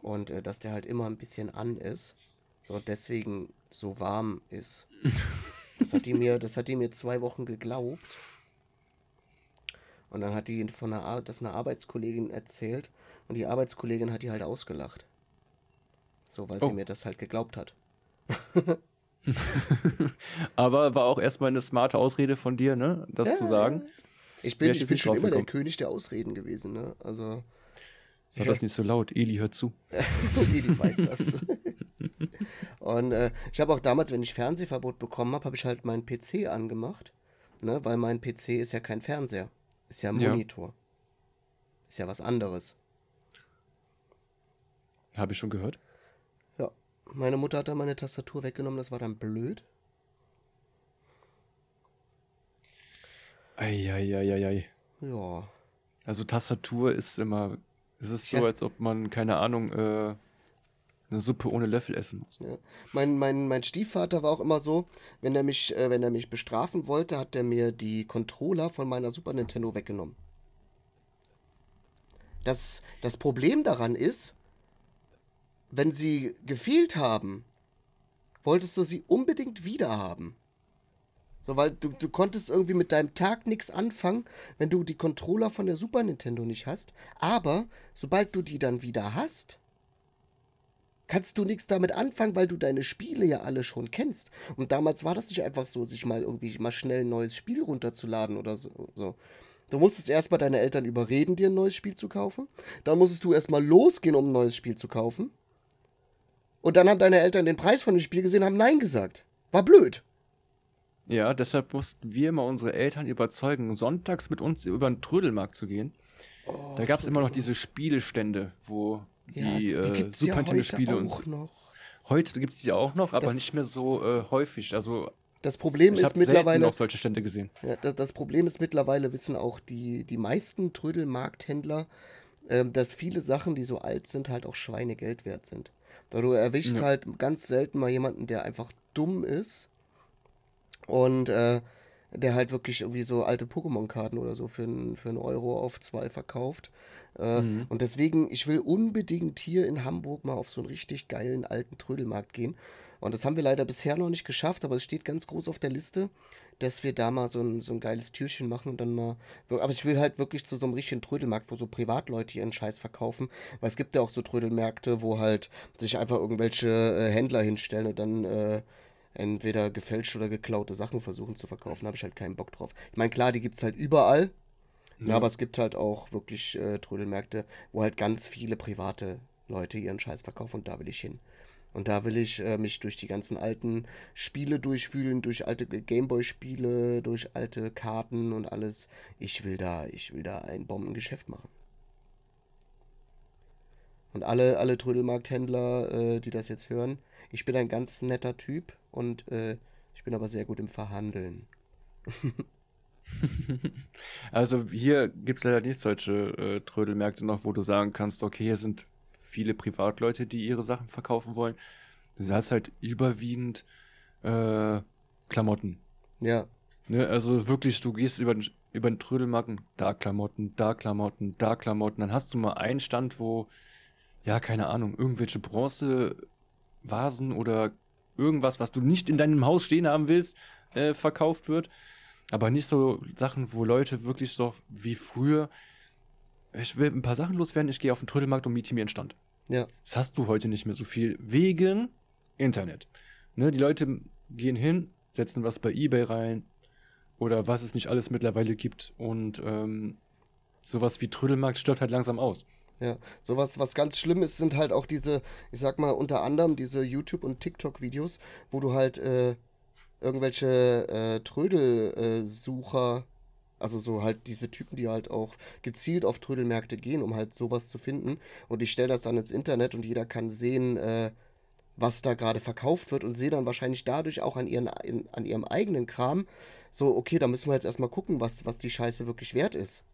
Und äh, dass der halt immer ein bisschen an ist. So, deswegen so warm ist. [LAUGHS] Das hat die mir, das hat die mir zwei Wochen geglaubt. Und dann hat die von einer, das einer Arbeitskollegin erzählt. Und die Arbeitskollegin hat die halt ausgelacht. So, weil Oh. sie mir das halt geglaubt hat. [LAUGHS] Aber war auch erstmal eine smarte Ausrede von dir, ne? Das Ja, zu sagen. Ich bin, ich bin schon immer der. König der Ausreden gewesen, ne? Also, Sag das nicht so laut. Eli, hört zu. [LAUGHS] Jedi weiß [LAUGHS] das. Und äh, ich habe auch damals, wenn ich Fernsehverbot bekommen habe, habe ich halt meinen PC angemacht. Ne? Weil mein PC ist ja kein Fernseher. Ist ja ein Ja. Monitor. Ist ja was anderes. Habe ich schon gehört. Ja. Meine Mutter hat dann meine Tastatur weggenommen, das war dann blöd. Eieieiei. Ja. Also Tastatur ist immer. Es ist so, Tja. als ob man, keine Ahnung, äh, eine Suppe ohne Löffel essen muss. Ja. Mein, mein, mein Stiefvater war auch immer so, wenn er mich, äh, wenn er mich bestrafen wollte, hat er mir die Controller von meiner Super Nintendo weggenommen. Das, das Problem daran ist, wenn sie gefehlt haben, wolltest du sie unbedingt wieder haben. So, weil du, du konntest irgendwie mit deinem Tag nichts anfangen, wenn du die Controller von der Super Nintendo nicht hast. Aber sobald du die dann wieder hast, kannst du nichts damit anfangen, weil du deine Spiele ja alle schon kennst. Und damals war das nicht einfach so, sich mal irgendwie mal schnell ein neues Spiel runterzuladen oder so. so. Du musstest erstmal deine Eltern überreden, dir ein neues Spiel zu kaufen. Dann musstest du erstmal losgehen, um ein neues Spiel zu kaufen. Und dann haben deine Eltern den Preis von dem Spiel gesehen, haben Nein gesagt. War blöd. Ja, deshalb mussten wir immer unsere Eltern überzeugen, sonntags mit uns über den Trödelmarkt zu gehen. da gab es immer noch diese Spielestände, wo die, äh, gibt's Super ja Nintendo heute Spiele und auch noch. heute gibt es die auch noch, aber Das- nicht mehr so äh, häufig. Also Das Problem ich ist mittlerweile. noch solche Stände gesehen. Ja, das, das Problem ist mittlerweile, wissen auch die, die meisten Trödelmarkthändler, ähm, dass viele Sachen, die so alt sind, halt auch Schweinegeld wert sind. Da du erwischst Ja. halt ganz selten mal jemanden, der einfach dumm ist und äh, der halt wirklich irgendwie so alte Pokémon-Karten oder so für, einen- für einen Euro auf zwei verkauft. Äh, Mhm. Und deswegen, ich will unbedingt hier in Hamburg mal auf so einen richtig geilen alten Trödelmarkt gehen. Und das haben wir leider bisher noch nicht geschafft, aber es steht ganz groß auf der Liste, dass wir da mal so ein, so ein geiles Türchen machen und dann mal. Aber ich will halt wirklich zu so einem richtigen Trödelmarkt, wo so Privatleute ihren Scheiß verkaufen. Weil es gibt ja auch so Trödelmärkte, wo halt sich einfach irgendwelche äh, Händler hinstellen und dann äh, entweder gefälschte oder geklaute Sachen versuchen zu verkaufen. Da habe ich halt keinen Bock drauf. Ich meine, klar, die gibt es halt überall. Ja, aber es gibt halt auch wirklich äh, Trödelmärkte, wo halt ganz viele private Leute ihren Scheiß verkaufen und da will ich hin. Und da will ich äh, mich durch die ganzen alten Spiele durchwühlen, durch alte Gameboy-Spiele, durch alte Karten und alles. Ich will da, ich will da ein Bombengeschäft machen. Und alle, alle Trödelmarkthändler, äh, die das jetzt hören, ich bin ein ganz netter Typ und äh, ich bin aber sehr gut im Verhandeln. [LAUGHS] Also hier gibt es leider nicht solche äh, Trödelmärkte noch, wo du sagen kannst, okay, hier sind viele Privatleute, die ihre Sachen verkaufen wollen. Du hast halt überwiegend äh, Klamotten. Ja, Ne? Also wirklich, du gehst über, den- über den Trödelmarkt, und da Klamotten, da Klamotten, da Klamotten. Dann hast du mal einen Stand, wo, ja, keine Ahnung, irgendwelche Bronzevasen oder irgendwas, was du nicht in deinem Haus stehen haben willst, äh, verkauft wird. Aber nicht so Sachen, wo Leute wirklich so wie früher, ich will ein paar Sachen loswerden, ich gehe auf den Trödelmarkt und miete mir einen Stand. ja. Das hast du heute nicht mehr so viel wegen Internet. Ne, die Leute gehen hin, setzen was bei eBay rein oder was es nicht alles mittlerweile gibt und ähm, sowas wie Trödelmarkt stirbt halt langsam aus. Ja, sowas, was ganz schlimm ist, sind halt auch diese, ich sag mal, unter anderem diese YouTube- und TikTok-Videos, wo du halt äh, irgendwelche äh, Trödelsucher, also so halt diese Typen, die halt auch gezielt auf Trödelmärkte gehen, um halt sowas zu finden. Und die stellen das dann ins Internet und jeder kann sehen, äh, was da gerade verkauft wird und sehe dann wahrscheinlich dadurch auch an, ihren, in, an ihrem eigenen Kram, so, okay, da müssen wir jetzt erstmal gucken, was, was die Scheiße wirklich wert ist.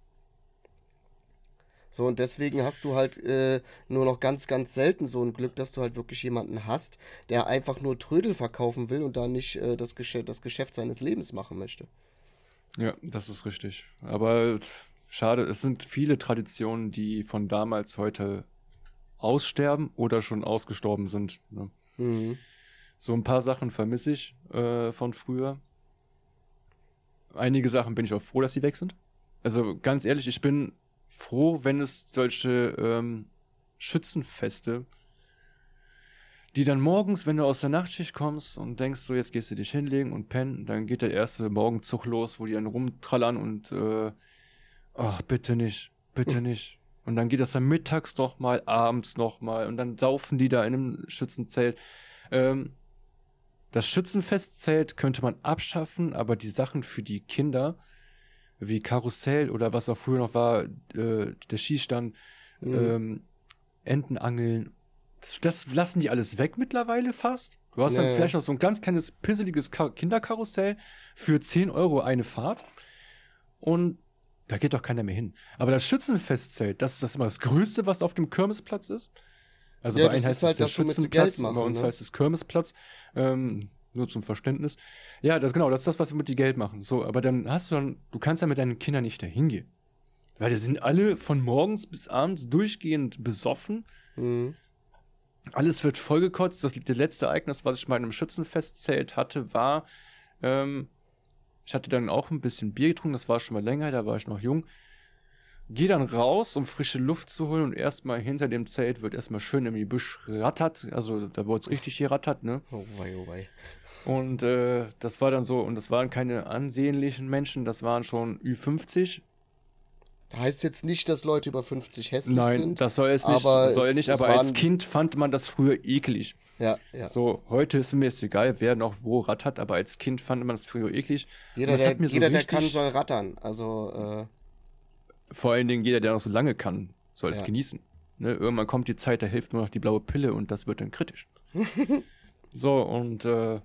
So, und deswegen hast du halt äh, nur noch ganz, ganz selten so ein Glück, dass du halt wirklich jemanden hast, der einfach nur Trödel verkaufen will und da nicht äh, das, Geschäft, das Geschäft seines Lebens machen möchte. Ja, das ist richtig. Aber schade, es sind viele Traditionen, die von damals heute aussterben oder schon ausgestorben sind. Ne? Mhm. So ein paar Sachen vermisse ich äh, von früher. Einige Sachen bin ich auch froh, dass sie weg sind. Also ganz ehrlich, ich bin froh, wenn es solche ähm, Schützenfeste, die dann morgens, wenn du aus der Nachtschicht kommst und denkst, so jetzt gehst du dich hinlegen und pennen, dann geht der erste Morgenzug los, wo die dann rumtrallern und äh, oh, bitte nicht, bitte [LAUGHS] nicht. Und dann geht das dann mittags noch mal, abends noch mal und dann saufen die da in einem Schützenzelt. Ähm, das Schützenfestzelt könnte man abschaffen, aber die Sachen für die Kinder, wie Karussell oder was auch früher noch war, äh, der Skistand, mhm. ähm, Entenangeln, das, das, lassen die alles weg mittlerweile fast. Du hast nee. dann vielleicht noch so ein ganz kleines, pisseliges Kinderkarussell für 10 Euro eine Fahrt. Und da geht doch keiner mehr hin. Aber das Schützenfestzelt, das ist das immer das Größte, was auf dem Kirmesplatz ist. Also ja, bei einem heißt halt, es der Schützenplatz, machen, bei uns ne? heißt es Kirmesplatz. Ähm, nur zum Verständnis. Ja, das genau, das ist das, was wir mit die Geld machen. So, aber dann hast du dann, du kannst ja mit deinen Kindern nicht dahin gehen. Weil die sind alle von morgens bis abends durchgehend besoffen. Mhm. Alles wird vollgekotzt. Das, das letzte Ereignis, was ich mal in einem Schützenfestzelt hatte, war, ähm, ich hatte dann auch ein bisschen Bier getrunken, das war schon mal länger, da war ich noch jung. Geh dann raus, um frische Luft zu holen und erstmal hinter dem Zelt wird erstmal schön im Gebüsch rattert. Also da wurde es richtig gerattert, ne? Oh wei, oh wei. Und äh, das war dann so, und das waren keine ansehnlichen Menschen, das waren schon Ü50. Heißt jetzt nicht, dass Leute über 50 hässlich Nein, sind. Nein, das soll es nicht, aber soll es, nicht, aber als Kind fand man das früher eklig. Ja, ja. So, heute ist mir jetzt egal, wer noch wo rattert, aber als Kind fand man das früher eklig. Jeder, der, jeder so der, kann, soll rattern. Also, äh Vor allen Dingen jeder, der noch so lange kann, soll es ja. genießen. Ne? Irgendwann kommt die Zeit, da hilft nur noch die blaue Pille und das wird dann kritisch. [LAUGHS] so, und äh,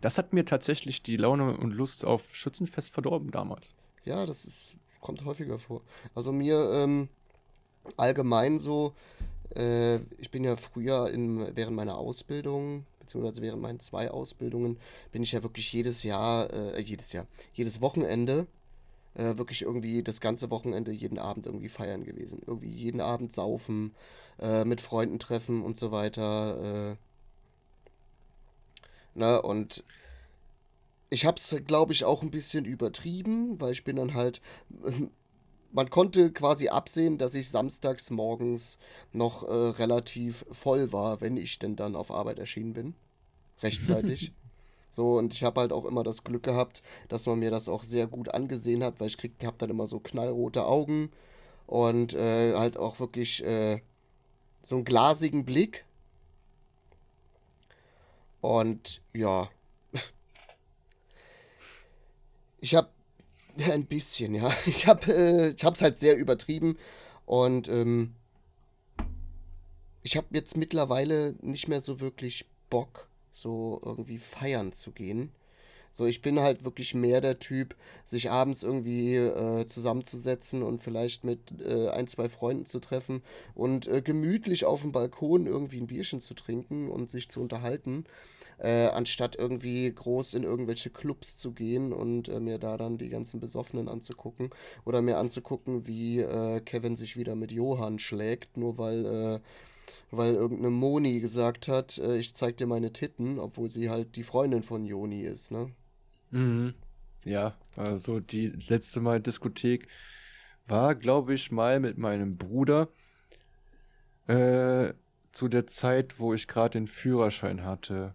das hat mir tatsächlich die Laune und Lust auf Schützenfest verdorben damals. Ja, das ist, kommt häufiger vor. Also mir ähm, allgemein so, äh, ich bin ja früher in, während meiner Ausbildung, beziehungsweise während meinen zwei Ausbildungen, bin ich ja wirklich jedes Jahr, äh, jedes Jahr, jedes Wochenende, äh, wirklich irgendwie das ganze Wochenende, jeden Abend irgendwie feiern gewesen. Irgendwie jeden Abend saufen, äh, mit Freunden treffen und so weiter. Äh, ne, und ich hab's, glaube ich, auch ein bisschen übertrieben, weil ich bin dann halt [LAUGHS] man konnte quasi absehen, dass ich samstags morgens noch äh, relativ voll war, wenn ich denn dann auf Arbeit erschienen bin. Rechtzeitig. [LAUGHS] so, und ich habe halt auch immer das Glück gehabt, dass man mir das auch sehr gut angesehen hat, weil ich krieg, hab dann immer so knallrote Augen und äh, halt auch wirklich äh, so einen glasigen Blick. Und ja. Ich habe [LAUGHS] Ein bisschen, ja. Ich habe äh, ich hab's halt sehr übertrieben und ähm, ich habe jetzt mittlerweile nicht mehr so wirklich Bock, so irgendwie feiern zu gehen. So, ich bin halt wirklich mehr der Typ, sich abends irgendwie äh, zusammenzusetzen und vielleicht mit äh, ein, zwei Freunden zu treffen und äh, gemütlich auf dem Balkon irgendwie ein Bierchen zu trinken und sich zu unterhalten äh, anstatt irgendwie groß in irgendwelche Clubs zu gehen und äh, mir da dann die ganzen Besoffenen anzugucken oder mir anzugucken, wie äh, Kevin sich wieder mit Johann schlägt, nur weil äh, weil irgendeine Moni gesagt hat, äh, ich zeig dir meine Titten, obwohl sie halt die Freundin von Joni ist, ne? Mhm. Ja, also die letzte Mal Diskothek war, glaube ich, mal mit meinem Bruder äh, zu der Zeit, wo ich gerade den Führerschein hatte.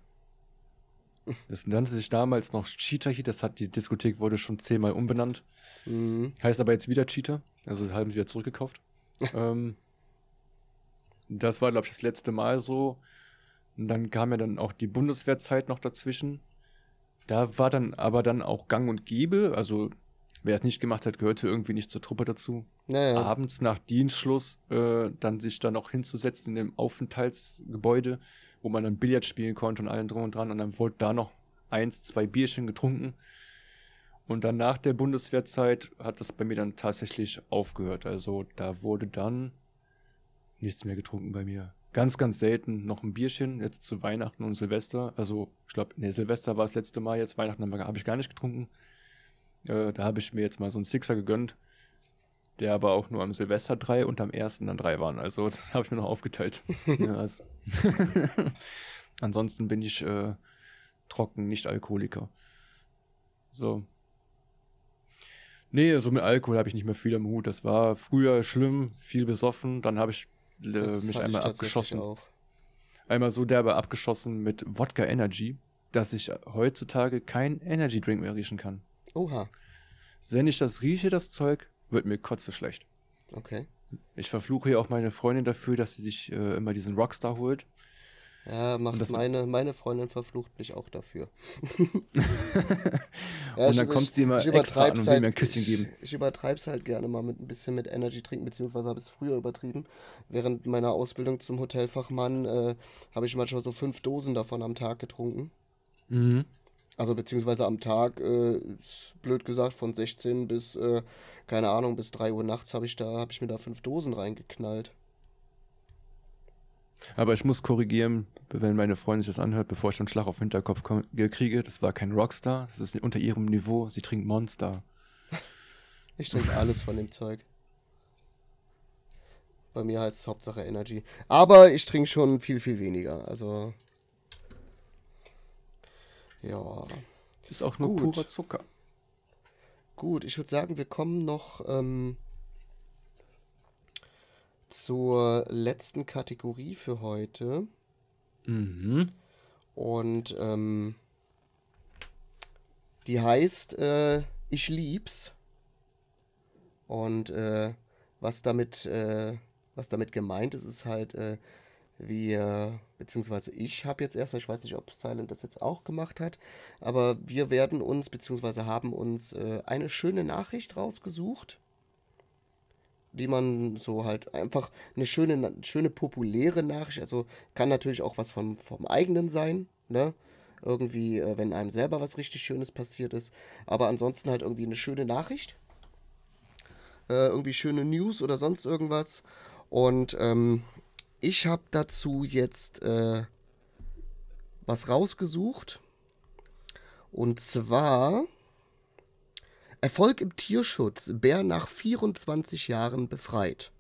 Das nannte sich damals noch Cheetah Heat. Das hat die Diskothek wurde schon zehnmal umbenannt. Mhm. Heißt aber jetzt wieder Cheetah. Also haben sie wieder zurückgekauft. [LAUGHS] ähm, Das war, glaube ich, das letzte Mal so. Und dann kam ja dann auch die Bundeswehrzeit noch dazwischen. Da war dann aber dann auch Gang und Gäbe. Also, wer es nicht gemacht hat, gehörte irgendwie nicht zur Truppe dazu. Naja. Abends nach Dienstschluss äh, dann sich dann auch hinzusetzen in dem Aufenthaltsgebäude, wo man dann Billard spielen konnte und allen drum und dran. Und dann wurde da noch eins, zwei Bierchen getrunken. Und dann nach der Bundeswehrzeit hat das bei mir dann tatsächlich aufgehört. Also da wurde dann nichts mehr getrunken bei mir. Ganz, ganz selten noch ein Bierchen, jetzt zu Weihnachten und Silvester. Also, ich glaube, nee, Silvester war das letzte Mal, jetzt Weihnachten habe ich gar nicht getrunken. Äh, da habe ich mir jetzt mal so einen Sixer gegönnt, der aber auch nur am Silvester drei und am ersten dann drei waren. Also, [LAUGHS] das habe ich mir noch aufgeteilt. [LAUGHS] ja, also. [LAUGHS] Ansonsten bin ich äh, trocken, nicht Alkoholiker. So. Nee, so mit Alkohol habe ich nicht mehr viel am Hut. Das war früher schlimm, viel besoffen. Dann habe ich äh, mich einmal ich abgeschossen. Auch. Einmal so derbe abgeschossen mit Wodka Energy, dass ich heutzutage keinen Energy Drink mehr riechen kann. Oha, Wenn ich das rieche, das Zeug, wird mir kotze schlecht. okay. Ich verfluche ja auch meine Freundin dafür, dass sie sich äh, immer diesen Rockstar holt. Ja, macht das- meine, meine Freundin verflucht mich auch dafür. [LAUGHS] Und dann kommt sie immer extra an und will mir ein Küsschen geben. Ich, ich übertreib's halt gerne mal mit ein bisschen mit Energy trinken, beziehungsweise habe es früher übertrieben. Während meiner Ausbildung zum Hotelfachmann äh, habe ich manchmal so fünf Dosen davon am Tag getrunken. Mhm. Also beziehungsweise am Tag, äh, blöd gesagt, von 16 bis, äh, keine Ahnung, bis 3 Uhr nachts habe ich da, habe ich mir da fünf Dosen reingeknallt. Aber ich muss korrigieren, wenn meine Freundin sich das anhört, bevor ich einen Schlag auf den Hinterkopf ko- kriege. Das war kein Rockstar, das ist unter ihrem Niveau. Sie trinkt Monster. [LAUGHS] Ich trinke alles von dem Zeug. Bei mir heißt es Hauptsache Energy. Aber ich trinke schon viel, viel weniger. Also. Ja. Ist auch nur Gut. purer Zucker. Gut, ich würde sagen, wir kommen noch ähm, zur letzten Kategorie für heute. Mhm. Und ähm, die heißt äh, Ich lieb's. Und äh, was damit, äh, was damit gemeint ist, ist halt, äh, wir, beziehungsweise ich habe jetzt erst, ich weiß nicht, ob Silent das jetzt auch gemacht hat, aber wir werden uns, beziehungsweise haben uns äh, eine schöne Nachricht rausgesucht, die man so halt einfach eine schöne, schöne populäre Nachricht, also kann natürlich auch was vom, vom eigenen sein, ne? Irgendwie, äh, wenn einem selber was richtig Schönes passiert ist, aber ansonsten halt irgendwie eine schöne Nachricht. Äh, irgendwie schöne News oder sonst irgendwas. Und ähm, ich habe dazu jetzt äh, was rausgesucht. Und zwar Erfolg im Tierschutz. Bär nach 24 Jahren befreit.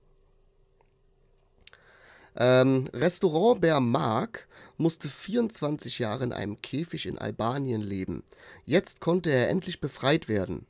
Ähm, Restaurant Bär Mark musste 24 Jahre in einem Käfig in Albanien leben. Jetzt konnte er endlich befreit werden.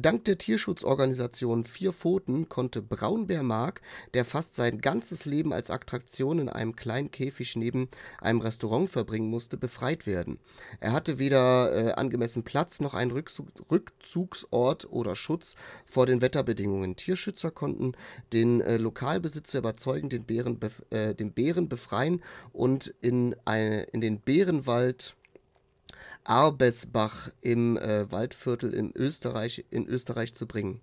Dank der Tierschutzorganisation Vier Pfoten konnte Braunbär Mark, der fast sein ganzes Leben als Attraktion in einem kleinen Käfig neben einem Restaurant verbringen musste, befreit werden. Er hatte weder äh, angemessen Platz noch einen Rückzug Rückzugsort oder Schutz vor den Wetterbedingungen. Tierschützer konnten den äh, Lokalbesitzer überzeugen, den Bären, äh, den Bären befreien und in, ein, in den Bärenwald Arbesbach im äh, Waldviertel in Österreich, in Österreich zu bringen.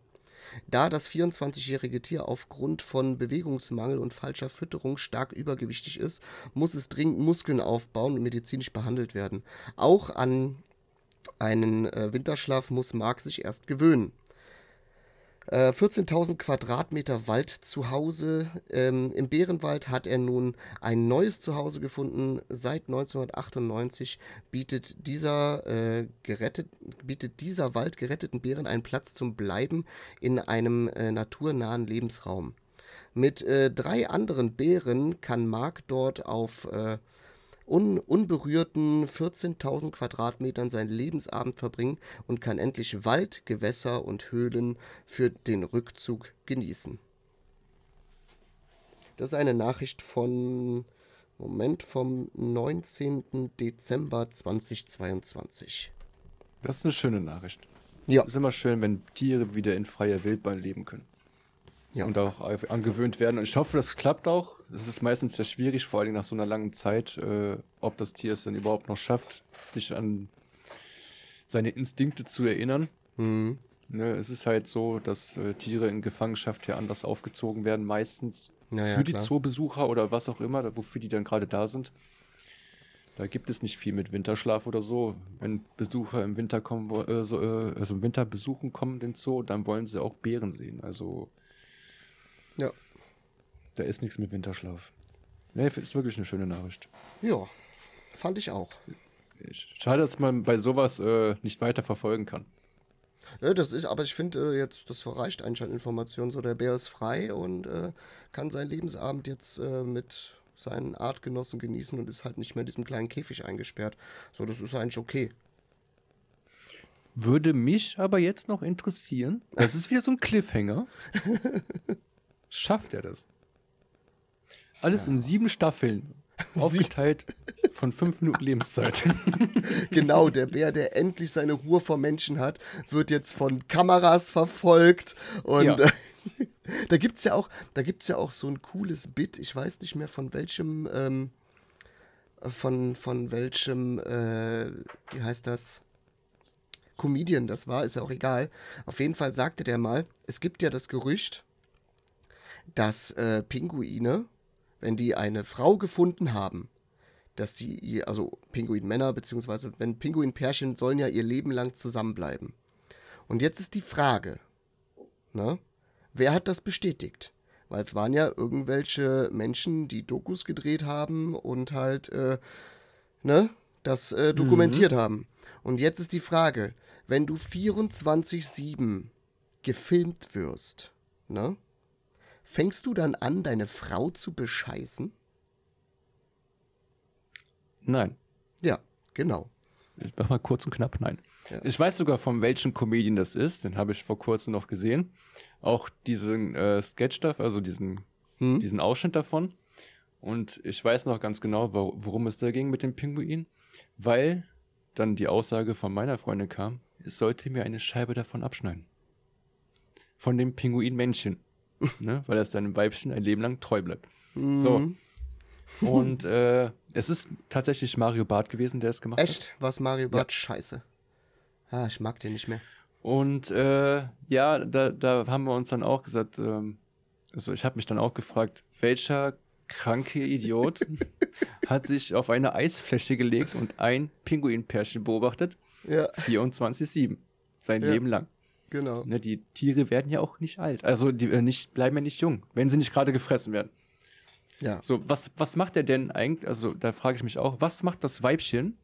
Da das 24-jährige Tier aufgrund von Bewegungsmangel und falscher Fütterung stark übergewichtig ist, muss es dringend Muskeln aufbauen und medizinisch behandelt werden. Auch an einen äh, Winterschlaf muss Mark sich erst gewöhnen. Äh, 14.000 Quadratmeter Wald zu Hause. Ähm, Im Bärenwald hat er nun ein neues Zuhause gefunden. Seit 1998 bietet dieser, äh, gerettet, bietet dieser Wald geretteten Bären einen Platz zum Bleiben in einem äh, naturnahen Lebensraum. Mit äh, drei anderen Bären kann Mark dort auf äh, un unberührten 14.000 Quadratmetern seinen Lebensabend verbringen und kann endlich Wald, Gewässer und Höhlen für den Rückzug genießen. Das ist eine Nachricht von, Moment, vom 19. Dezember 2022. Das ist eine schöne Nachricht. Ja. Ist immer schön, wenn Tiere wieder in freier Wildbahn leben können. Ja. und auch angewöhnt werden. Und ich hoffe, das klappt auch. Es ist meistens sehr schwierig, vor allem nach so einer langen Zeit, äh, ob das Tier es dann überhaupt noch schafft, sich an seine Instinkte zu erinnern. Mhm. Ne, es ist halt so, dass äh, Tiere in Gefangenschaft ja anders aufgezogen werden, meistens Ja, ja, für die klar. Zoobesucher oder was auch immer, wofür die dann gerade da sind. Da gibt es nicht viel mit Winterschlaf oder so. Wenn Besucher im Winter kommen, äh, so, äh, also im Winter besuchen kommen den Zoo, dann wollen sie auch Bären sehen. Also Ja. da ist nichts mit Winterschlaf. Nee, ist wirklich eine schöne Nachricht. Ja, fand ich auch. Schade, dass man bei sowas äh, nicht weiter verfolgen kann. Ja, das ist, aber ich finde äh, jetzt, das reicht eigentlich an Informationen. So, der Bär ist frei und äh, kann seinen Lebensabend jetzt äh, mit seinen Artgenossen genießen und ist halt nicht mehr in diesem kleinen Käfig eingesperrt. So, das ist eigentlich okay. Würde mich aber jetzt noch interessieren. Das ist wieder so ein Cliffhanger. [LAUGHS] Schafft er das? Alles in sieben Staffeln. [LAUGHS] Aufgeteilt von fünf Minuten Lebenszeit. [LAUGHS] Genau, der Bär, der endlich seine Ruhe vor Menschen hat, wird jetzt von Kameras verfolgt. Und Ja. [LAUGHS] da gibt es ja, auch- da gibt's ja auch so ein cooles Bit, ich weiß nicht mehr von welchem, ähm, von, von welchem, äh, wie heißt das? Comedian das war, ist ja auch egal. Auf jeden Fall sagte der mal, es gibt ja das Gerücht, dass äh, Pinguine, wenn die eine Frau gefunden haben, dass die, also Pinguinmänner, beziehungsweise wenn Pinguinpärchen sollen ja ihr Leben lang zusammenbleiben. Und jetzt ist die Frage, ne? Wer hat das bestätigt? Weil es waren ja irgendwelche Menschen, die Dokus gedreht haben und halt, äh, ne, das äh, dokumentiert haben. Und jetzt ist die Frage, wenn du 24-7 gefilmt wirst, ne? Fängst du dann an, deine Frau zu bescheißen? Nein. Ja, genau. Ich mach mal kurz und knapp, nein. Ja. Ich weiß sogar, von welchem Comedian das ist. Den habe ich vor kurzem noch gesehen. Auch diesen äh, Sketch also diesen, Hm? diesen Ausschnitt davon. Und ich weiß noch ganz genau, wo- worum es da ging mit dem Pinguin. Weil dann die Aussage von meiner Freundin kam, es sollte mir eine Scheibe davon abschneiden. Von dem Pinguin-Männchen. Ne? Weil er seinem Weibchen ein Leben lang treu bleibt. So. Mhm. Und äh, es ist tatsächlich Mario Barth gewesen, der es gemacht hat. Echt? Was Mario Bart? Scheiße. Ah, ich mag den nicht mehr. Und äh, ja, da, da haben wir uns dann auch gesagt, ähm, also ich habe mich dann auch gefragt, welcher kranke Idiot [LAUGHS] hat sich auf eine Eisfläche gelegt und ein Pinguinpärchen beobachtet, Ja, 24-7, sein Ja. Leben lang. Genau. Ne, die Tiere werden ja auch nicht alt, also die äh, nicht, bleiben ja nicht jung, wenn sie nicht gerade gefressen werden. Ja. So, was, was macht er denn eigentlich, also da frage ich mich auch, was macht das Weibchen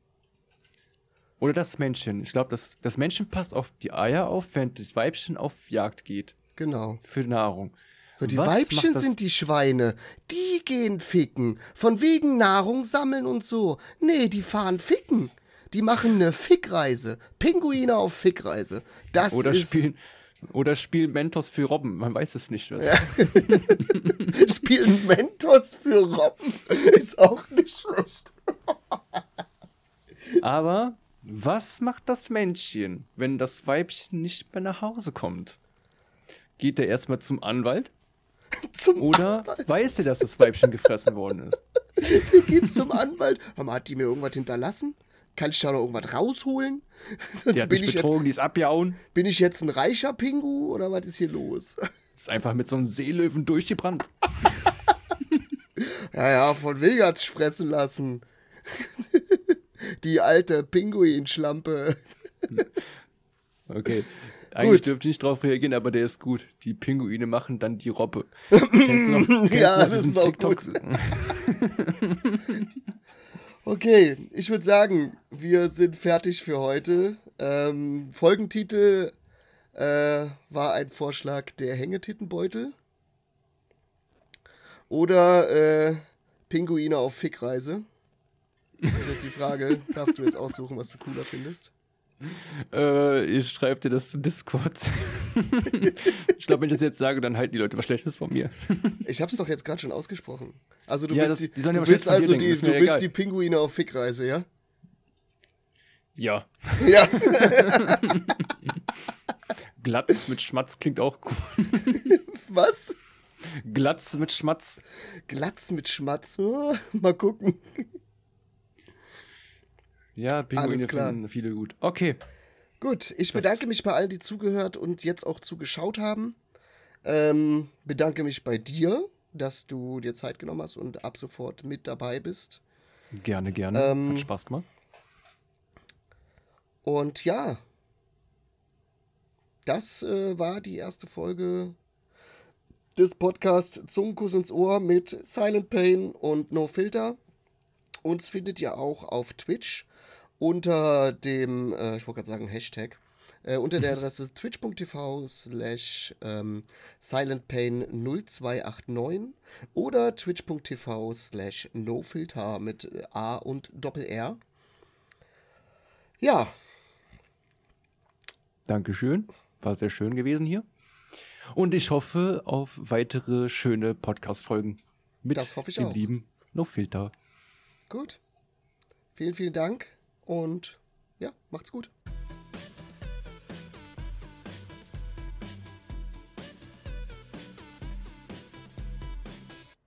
oder das Männchen? Ich glaube, das, das Männchen passt auf die Eier auf, während das Weibchen auf Jagd geht Genau. für Nahrung. So, die Was Weibchen sind die Schweine. Die gehen ficken. Von wegen Nahrung sammeln und so. Nee, die fahren ficken. Die machen eine Fickreise. Pinguine auf Fickreise. Das Oder ist spielen, oder spielen Mentos für Robben, man weiß es nicht. Was. [LAUGHS] spielen Mentos für Robben. Ist auch nicht schlecht. Aber was macht das Männchen, wenn das Weibchen nicht mehr nach Hause kommt? Geht er erstmal zum Anwalt? Zum Oder weiß er, dass das Weibchen gefressen worden ist? [LAUGHS] geht zum Anwalt. Hat die mir irgendwas hinterlassen? Kann ich da noch irgendwas rausholen? [LAUGHS] Die hat bin, mich ich jetzt, betrogen, die ist abgehauen. bin ich jetzt ein reicher Pingu oder was ist hier los? [LAUGHS] Ist einfach mit so einem Seelöwen durchgebrannt. [LAUGHS] Ja, ja, von hat's fressen lassen. Die alte Pinguinschlampe. Okay. Eigentlich Gut. dürfte ich nicht drauf reagieren, aber der ist gut. Die Pinguine machen dann die Robbe. kennst du noch, kennst Ja, du noch das ist auch TikTok? Okay, ich würde sagen, wir sind fertig für heute. Ähm, Folgentitel äh, war ein Vorschlag der Hängetittenbeutel. Oder äh, Pinguine auf Fickreise. Das ist jetzt die Frage. [LAUGHS] Darfst du jetzt aussuchen, was du cooler findest? [LAUGHS] Äh, ich schreibe dir das zu Discord. [LAUGHS] ich glaube, wenn ich das jetzt sage, dann halten die Leute was Schlechtes von mir. [LAUGHS] Ich hab's doch jetzt gerade schon ausgesprochen. Also du Ja, willst, das- die, die sollen ja du willst also die, du willst egal. die Pinguine auf Fickreise, ja? Ja. Ja. Glatz mit Schmatz klingt auch cool. Was? Glatz mit Schmatz. Glatz mit Schmatz. Oh, mal gucken. Ja, Pinguine finden viele gut. Okay. Gut, ich Das- bedanke mich bei allen, die zugehört und jetzt auch zugeschaut haben. Ähm, bedanke mich bei dir, dass du dir Zeit genommen hast und ab sofort mit dabei bist. Gerne, gerne. Ähm, Hat Spaß gemacht. Und ja, das äh, war die erste Folge des Podcasts Zungenkuss ins Ohr mit Silent Pain und No Filter. Uns findet ihr auch auf Twitch unter dem, äh, ich wollte gerade sagen Hashtag, äh, unter der Adresse twitch.tv slash ähm, silentpain0289 oder twitch.tv slash nofilter mit äh, A und Doppel-R. Ja, Dankeschön. War sehr schön gewesen hier. Und ich hoffe auf weitere schöne Podcast-Folgen mit Das hoffe ich dem auch. lieben No Filter. Gut. Vielen, vielen Dank und ja, macht's gut.